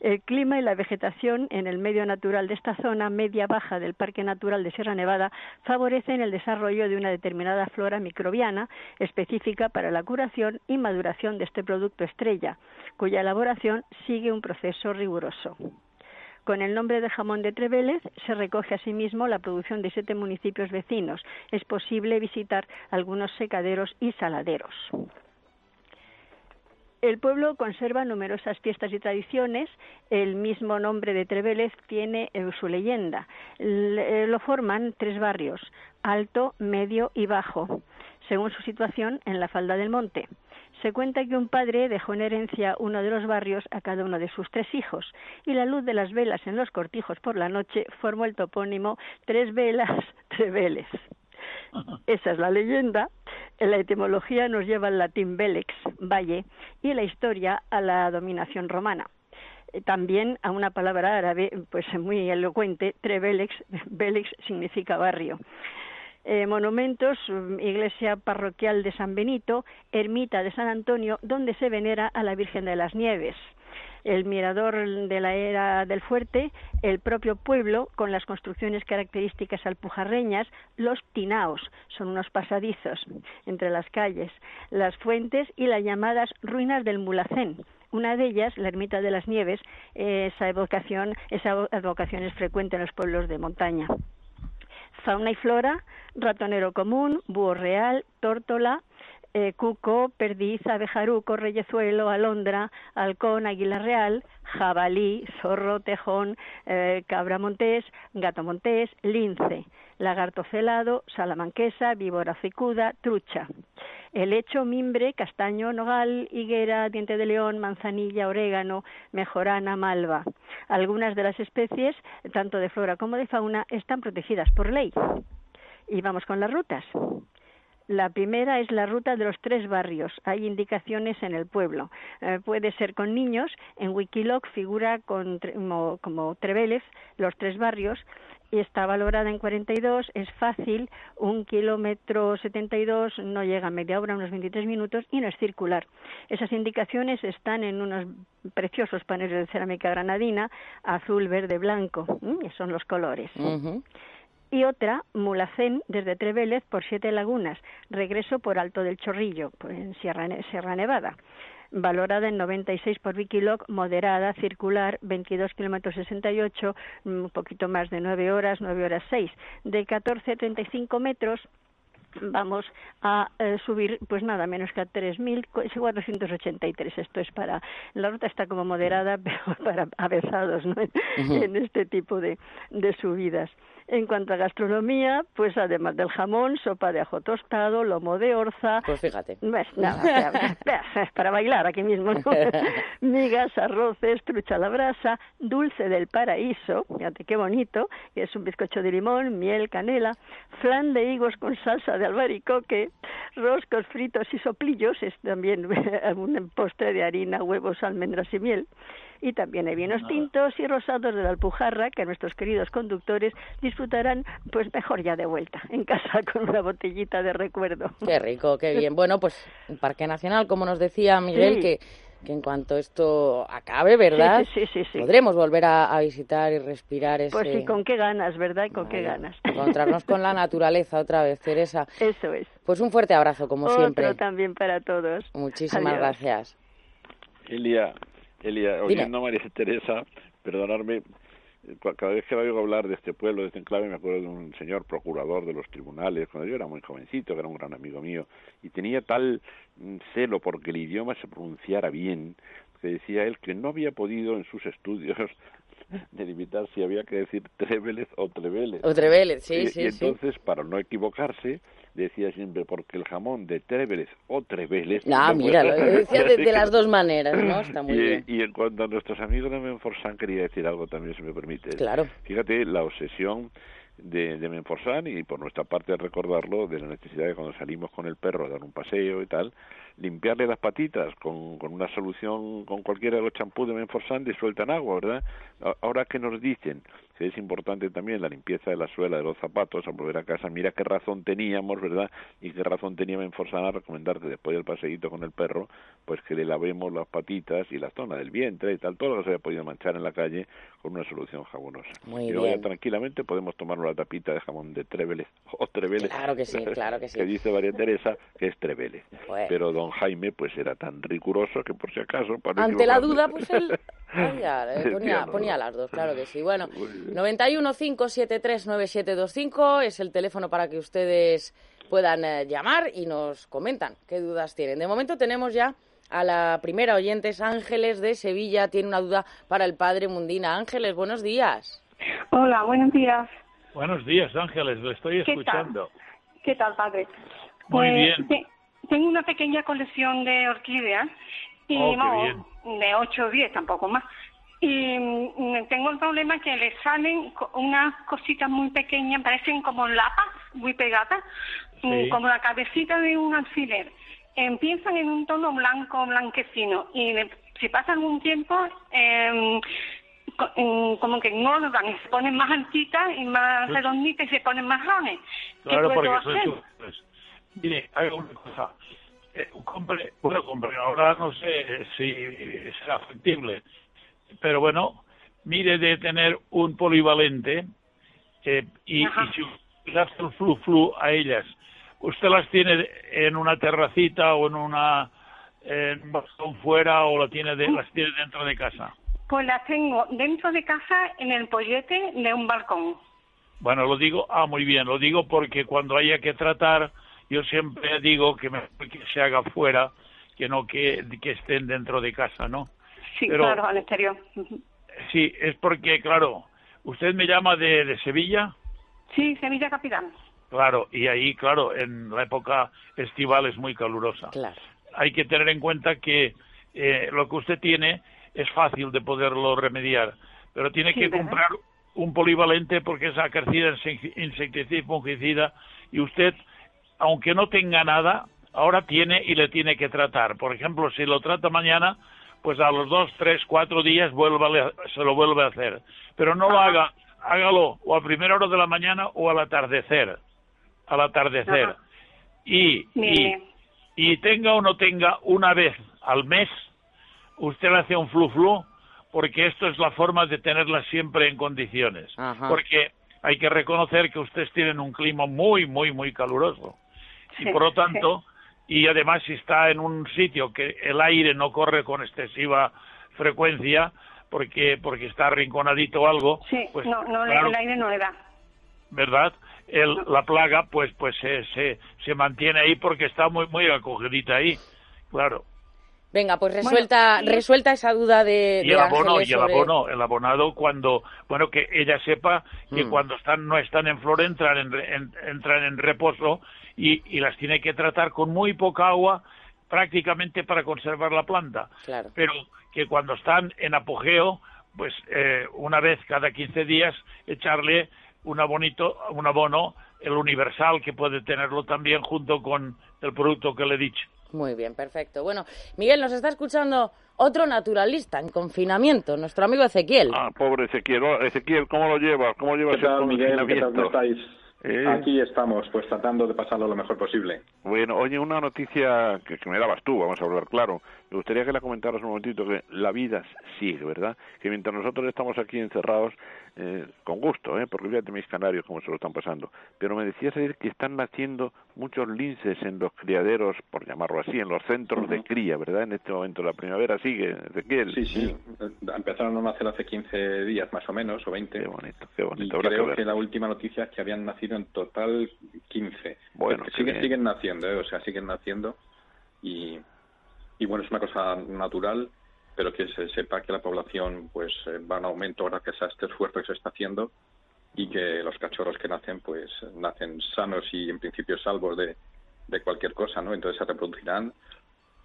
El clima y la vegetación en el medio natural de esta zona media-baja del Parque Natural de Sierra Nevada favorecen el desarrollo de una determinada flora microbiana específica para la curación y maduración de este producto estrella, cuya elaboración sigue un proceso riguroso. Con el nombre de jamón de Trevélez se recoge asimismo la producción de siete municipios vecinos. Es posible visitar algunos secaderos y saladeros. El pueblo conserva numerosas fiestas y tradiciones. El mismo nombre de Trevélez tiene eh, su leyenda. Eh, lo forman tres barrios, alto, medio y bajo, según su situación en la falda del monte. Se cuenta que un padre dejó en herencia uno de los barrios a cada uno de sus tres hijos y la luz de las velas en los cortijos por la noche formó el topónimo Tres Velas Treveles. Esa es la leyenda. La etimología nos lleva al latín Belex, valle, y la historia a la dominación romana. También a una palabra árabe, pues muy elocuente, Trebelex, Belex significa barrio. Eh, monumentos, mm, iglesia parroquial de San Benito, ermita de San Antonio, donde se venera a la Virgen de las Nieves el mirador de la era del fuerte, el propio pueblo con las construcciones características alpujarreñas, los tinaos, son unos pasadizos entre las calles, las fuentes y las llamadas ruinas del Mulacén. Una de ellas, la ermita de las Nieves, esa evocación, esa evocación es frecuente en los pueblos de montaña. Fauna y flora, ratonero común, búho real, tórtola, eh, cuco, perdiz, abejaruco, reyezuelo, alondra, halcón, águila real, jabalí, zorro, tejón, eh, cabra montés, gato montés, lince, lagarto celado, salamanquesa, víbora cicuda, trucha. Helecho, mimbre, castaño, nogal, higuera, diente de león, manzanilla, orégano, mejorana, malva. Algunas de las especies, tanto de flora como de fauna, están protegidas por ley. Y vamos con las rutas. La primera es la ruta de los tres barrios. Hay indicaciones en el pueblo. Eh, puede ser con niños. En Wikiloc figura como, como Trevélez, los tres barrios, y está valorada en 42. Es fácil, un kilómetro 72 no llega a media hora, unos 23 minutos, y no es circular. Esas indicaciones están en unos preciosos paneles de cerámica granadina, azul, verde, blanco. son los colores y otra, Mulacén, desde Trevélez por Siete Lagunas, regreso por Alto del Chorrillo, en Sierra, Sierra Nevada valorada en 96 por Wikiloc, moderada, circular, 22 kilómetros 68, un poquito más de 9 horas, 9 horas 6, de 14 a 35 metros, vamos a eh, subir pues nada menos que a 3.483. Esto es para, la ruta está como moderada, pero para avesados ¿no? en este tipo de, de subidas. En cuanto a gastronomía, pues además del jamón, sopa de ajo tostado, lomo de orza. Pues fíjate. Pues nada, para bailar aquí mismo, ¿no? Migas, arroces, trucha a la brasa, dulce del paraíso, fíjate qué bonito, que es un bizcocho de limón, miel, canela, flan de higos con salsa de albaricoque, roscos fritos y soplillos, es también un postre de harina, huevos, almendras y miel y también hay vinos tintos y rosados de la Alpujarra que nuestros queridos conductores disfrutarán pues mejor ya de vuelta en casa con una botellita de recuerdo. Qué rico, qué bien. Bueno, pues un Parque Nacional, como nos decía Miguel, que que en cuanto esto acabe, ¿verdad? Sí, sí, sí, Podremos volver a, visitar y respirar ese... Pues sí, con qué ganas, ¿verdad? con qué ganas. Encontrarnos con la naturaleza otra vez, Teresa. Eso es. Pues un fuerte abrazo, como Otro siempre. también para todos. Muchísimas gracias. Elia, Elia, oyendo a María Teresa, perdonarme, cada vez que oigo hablar de este pueblo, de este enclave, me acuerdo de un señor procurador de los tribunales, cuando yo era muy jovencito, que era un gran amigo mío, y tenía tal mm, celo porque el idioma se pronunciara bien, que decía él que no había podido en sus estudios delimitar si había que decir Treveles o Treveles. O Treveles, sí, sí. Y entonces, para no equivocarse, decía siempre, porque el jamón de Treveles o Treveles... Ah, mira, lo decía de, las dos maneras, ¿no? Está muy y, bien. Y en cuanto a nuestros amigos de Menforsan, quería decir algo también, si me permite. Claro. Fíjate, la obsesión de, de Menforsan, y por nuestra parte recordarlo, de la necesidad de cuando salimos con el perro a dar un paseo y tal, limpiarle las patitas con, con una solución, con cualquiera de los champús de Menforsan disuelta en agua, ¿verdad? Ahora que nos dicen es importante también la limpieza de la suela de los zapatos al volver a casa. Mira qué razón teníamos, ¿verdad? Y qué razón tenía Menforzana a recomendarte después del paseíto con el perro, pues que le lavemos las patitas y la zona del vientre y tal, todo lo que se haya podido manchar en la calle con una solución jabonosa. Muy y luego ya bien. tranquilamente podemos tomar una tapita de jamón de Treveles o Treveles. Claro que sí, claro que sí. que dice María Teresa que es Treveles. Pues- Pero don Jaime pues era tan riguroso que por si acaso... para Ante la duda, pues él ponía, eh, ponía, ponía las dos, claro que sí. Bueno, Muy bien. 91 573 9725 es el teléfono para que ustedes puedan eh, llamar y nos comentan qué dudas tienen. De momento tenemos ya a la primera oyente, es Ángeles de Sevilla, tiene una duda para el padre Mundina. Ángeles, buenos días. Hola, buenos días. Buenos días, Ángeles, le estoy ¿Qué escuchando. ¿Qué tal, padre? Muy Pues, bien. te- tengo una pequeña colección de orquídeas y Oh, vamos, de 8 o 10, tampoco más. Y mm, tengo el problema que le salen unas cositas muy pequeñas, parecen como lapas muy pegadas, mm, Sí. como la cabecita de un alfiler. Empiezan en un tono blanco, blanquecino, y de- si pasa algún tiempo, em, em, como que engordan y se ponen más altitas y más Sí. redonditas y se ponen más grandes. ¿Qué Claro, porque hacer? Pues, mire, haga una cosa. Eh, compre, bueno, compre, ahora no sé si será factible, pero bueno, mire de tener un polivalente eh, y, y si hace el flu flu a ellas, usted las tiene en una terracita o en una en un balcón fuera o la tiene de, las tiene dentro de casa. Pues las tengo dentro de casa en el pollete de un balcón. Bueno, lo digo, ah, muy bien, lo digo porque cuando haya que tratar, yo siempre digo que mejor que se haga fuera que no que, que estén dentro de casa, ¿no? Sí, Pero- claro, al exterior. Sí, es porque, claro, usted me llama de, de Sevilla, Sí, Sevilla Capital. Claro, y ahí, claro, en la época estival es muy calurosa. Claro. Hay que tener en cuenta que eh, lo que usted tiene es fácil de poderlo remediar, pero tiene Sí, que ¿verdad? comprar un polivalente porque es acaricida, insec- insecticida y fungicida, y usted, aunque no tenga nada, ahora tiene y le tiene que tratar. Por ejemplo, si lo trata mañana, pues a los dos, tres, cuatro días vuélvale a- se lo vuelve a hacer. Pero no lo haga, hágalo o a primera hora de la mañana o al atardecer. Al atardecer. Ajá. Y, y, y tenga o no tenga una vez al mes, usted le hace un flu flu, porque esto es la forma de tenerla siempre en condiciones. Ajá. Porque hay que reconocer que ustedes tienen un clima muy, muy, muy caluroso. Y por lo tanto, y además si está en un sitio que el aire no corre con excesiva frecuencia, porque porque está arrinconadito o algo, Sí, pues no, no, claro, el aire no le da. ¿verdad? El, la plaga pues pues se, se, se mantiene ahí porque está muy muy acogidita ahí, claro. Venga, pues resuelta, resuelta esa duda de, y de el abono y el abono el abonado cuando bueno que ella sepa que Mm. cuando están no están en flor entran en, re- en- entran en reposo y, y las tiene que tratar con muy poca agua prácticamente para conservar la planta Claro. pero que cuando están en apogeo pues eh, una vez cada 15 días echarle un abonito un abono el universal que puede tenerlo también junto con el producto que le he dicho Muy bien, perfecto. Bueno, Miguel, nos está escuchando otro naturalista en confinamiento, nuestro amigo Ezequiel. Ah, pobre Ezequiel. Oh, Ezequiel, ¿cómo lo lleva? ¿Cómo lleva ¿Qué ese tal, Miguel? ¿Qué tal? confinamiento? ¿Cómo estáis? Eh. Aquí estamos, pues tratando de pasarlo lo mejor posible. Bueno, oye, una noticia que, que me dabas tú, vamos a hablar claro. Me gustaría que la comentaras un momentito, que la vida sigue, ¿verdad? Que mientras nosotros estamos aquí encerrados, eh, con gusto, ¿eh? Porque fíjate mis canarios cómo se lo están pasando. Pero me decías ayer que están naciendo muchos linces en los criaderos, por llamarlo así, en los centros de cría, ¿verdad? En este momento la primavera sigue, Ezequiel. Sí, sí. Empezaron a nacer hace 15 días más o menos, o 20. Qué bonito, qué bonito. Y habrá que creo que, la última noticia es que habían nacido en total 15. Bueno, siguen, siguen naciendo, ¿eh? o sea, siguen naciendo. Y, y bueno, es una cosa natural, pero que se sepa que la población pues eh, va en aumento gracias a este esfuerzo que se está haciendo y que los cachorros que nacen pues nacen sanos y en principio salvos de, de cualquier cosa, ¿no? Entonces se reproducirán,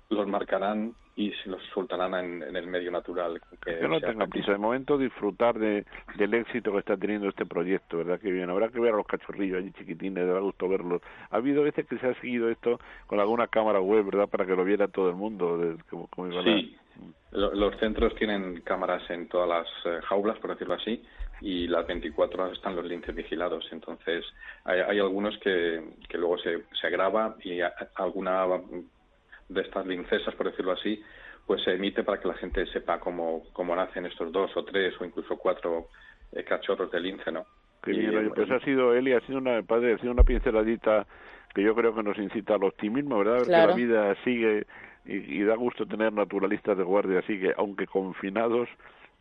los marcarán y se los soltarán en, en el medio natural. Que que no tenga prisa. De momento disfrutar de, del éxito que está teniendo este proyecto, ¿verdad? Que bien. Habrá que ver a los cachorrillos allí chiquitines, da gusto verlos. Ha habido veces que se ha seguido esto con alguna cámara web, ¿verdad? Para que lo viera todo el mundo. De, iban a- Sí, Lo- los centros tienen cámaras en todas las eh, jaulas, por decirlo así, y las 24 horas están los linces vigilados. Entonces, hay, hay algunos que, que luego se, se graba y alguna de estas lincesas, por decirlo así, pues se emite para que la gente sepa cómo, cómo nacen estos dos o tres o incluso cuatro eh, cachorros de lince, ¿no? Qué bien, pues ha sido Eli, ha sido una, padre, ha sido una pinceladita que yo creo que nos incita al optimismo, ¿verdad? Que la vida sigue y, y, da gusto tener naturalistas de guardia, así que aunque confinados,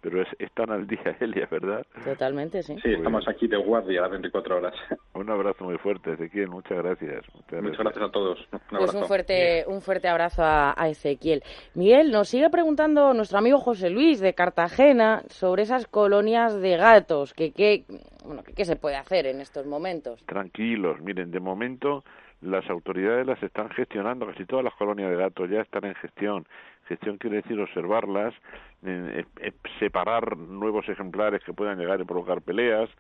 pero es, están al día, Elia, ¿verdad? Totalmente, sí. Sí, estamos aquí de guardia las 24 horas. Un abrazo muy fuerte, Ezequiel, muchas gracias. Muchas, gracias. a todos. Un pues un fuerte, un fuerte abrazo a, Ezequiel. Miguel, nos sigue preguntando nuestro amigo José Luis de Cartagena sobre esas colonias de gatos, que qué bueno, que, se puede hacer en estos momentos. Tranquilos, miren, de momento las autoridades las están gestionando, casi todas las colonias de gatos ya están en gestión. Gestión quiere decir observarlas, eh, eh, separar nuevos ejemplares que puedan llegar y provocar peleas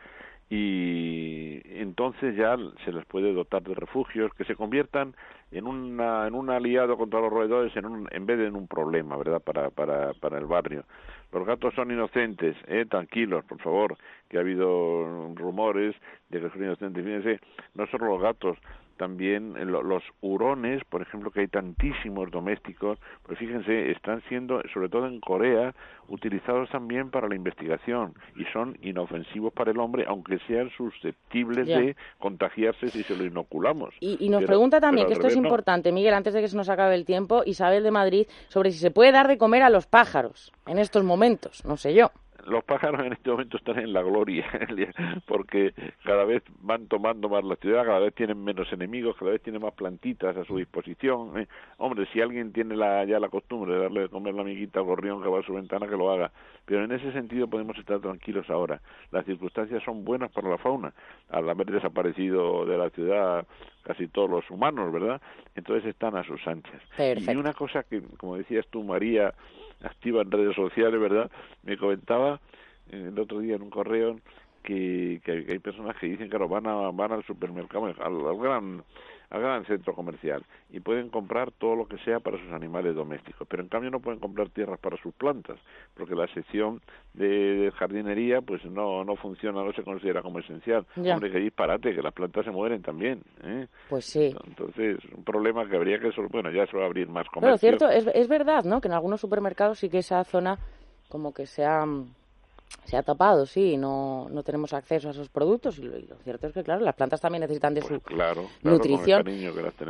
y entonces ya se les puede dotar de refugios que se conviertan en una en un aliado contra los roedores en un en vez de en un problema verdad para para para el barrio. Los gatos son inocentes eh tranquilos por favor que ha habido rumores de que son inocentes. Fíjense no solo los gatos también los hurones, por ejemplo, que hay tantísimos domésticos, pues fíjense, están siendo, sobre todo en Corea, utilizados también para la investigación y son inofensivos para el hombre, aunque sean susceptibles de contagiarse si se lo inoculamos. Y, nos pregunta también, que esto es importante, Miguel, antes de que se nos acabe el tiempo, Isabel de Madrid, sobre si se puede dar de comer a los pájaros en estos momentos, no sé yo los pájaros en este momento están en la gloria, porque cada vez van tomando más la ciudad, cada vez tienen menos enemigos, cada vez tienen más plantitas a su disposición. ¿eh? Hombre, si alguien tiene la, ya la costumbre de darle de comer la amiguita al gorrión que va a su ventana, que lo haga. Pero en ese sentido podemos estar tranquilos ahora. Las circunstancias son buenas para la fauna. Al haber desaparecido de la ciudad casi todos los humanos, ¿verdad? Entonces están a sus anchas. Y una cosa que, como decías tú, María, activa en redes sociales, ¿verdad? Me comentaba eh, el otro día en un correo que, que, hay personas que dicen, claro, van, a, van al supermercado, al, gran al gran centro comercial y pueden comprar todo lo que sea para sus animales domésticos, pero en cambio no pueden comprar tierras para sus plantas, porque la sección de, jardinería pues no no funciona, no se considera como esencial. Hombre, que disparate, que las plantas se mueren también. ¿eh? Pues sí. Entonces, un problema que habría que... Bueno, ya se va a abrir más comercio. Pero cierto, es, es verdad, ¿no? Que en algunos supermercados sí que esa zona como que se ha se ha tapado, sí, no, no tenemos acceso a esos productos y lo, cierto es que, claro, las plantas también necesitan de pues su nutrición.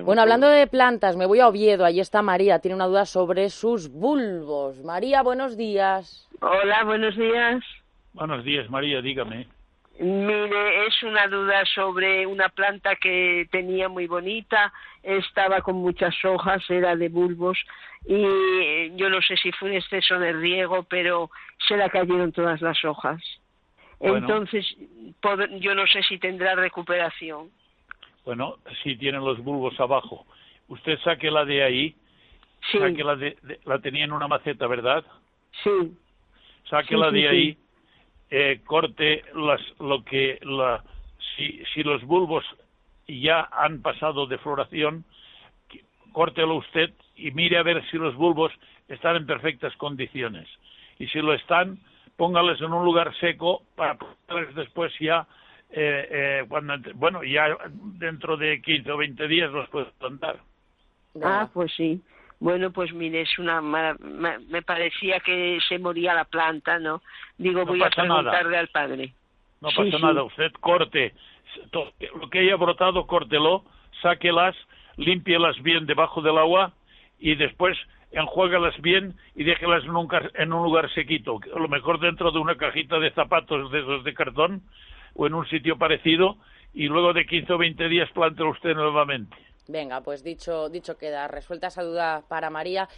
bueno, hablando de plantas, me voy a Oviedo, ahí está María, tiene una duda sobre sus bulbos. María, buenos días. Hola, buenos días. Buenos días, María, dígame. Mire, es una duda sobre una planta que tenía muy bonita, estaba con muchas hojas, era de bulbos y yo no sé si fue un exceso de riego, pero se la cayeron todas las hojas. Entonces, yo no sé si tendrá recuperación. Bueno, si tienen los bulbos abajo. Usted saque la de ahí, sí. la de, la tenía en una maceta, ¿verdad? Sí. Sáquela la de ahí eh, corte las, lo que la, si, si los bulbos ya han pasado de floración, córtelo usted y mire a ver si los bulbos están en perfectas condiciones. Y si lo están, póngales en un lugar seco para poderles después ya, eh, eh, cuando, bueno, ya dentro de 15 o 20 días los puedes plantar. Ah, pues sí. Bueno, pues mire, es una me parecía que se moría la planta, ¿no? Digo, voy a preguntarle al padre. No pasa nada, usted corte lo que haya brotado, córtelo, sáquelas, límpielas bien debajo del agua y después enjuágalas bien y déjelas en un, en un lugar sequito, a lo mejor dentro de una cajita de zapatos de esos de cartón o en un sitio parecido y luego de 15 o 20 días plántelo usted nuevamente. Venga, pues dicho, dicho queda, resuelta esa duda para María.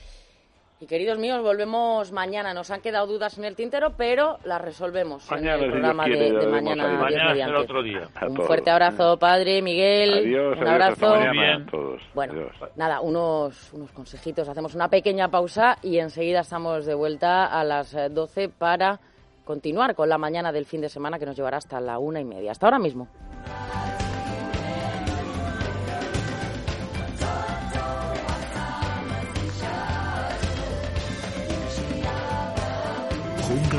Y queridos míos, volvemos mañana. Nos han quedado dudas en el tintero, pero las resolvemos en el programa de, mañana. Mañana otro día. Un fuerte abrazo, padre Miguel. Adiós, un abrazo. a todos. Bueno, nada, unos, unos consejitos. Hacemos una pequeña pausa y enseguida estamos de vuelta a las 12 eh, para continuar con la mañana del fin de semana que nos llevará hasta la una y media. Hasta ahora mismo.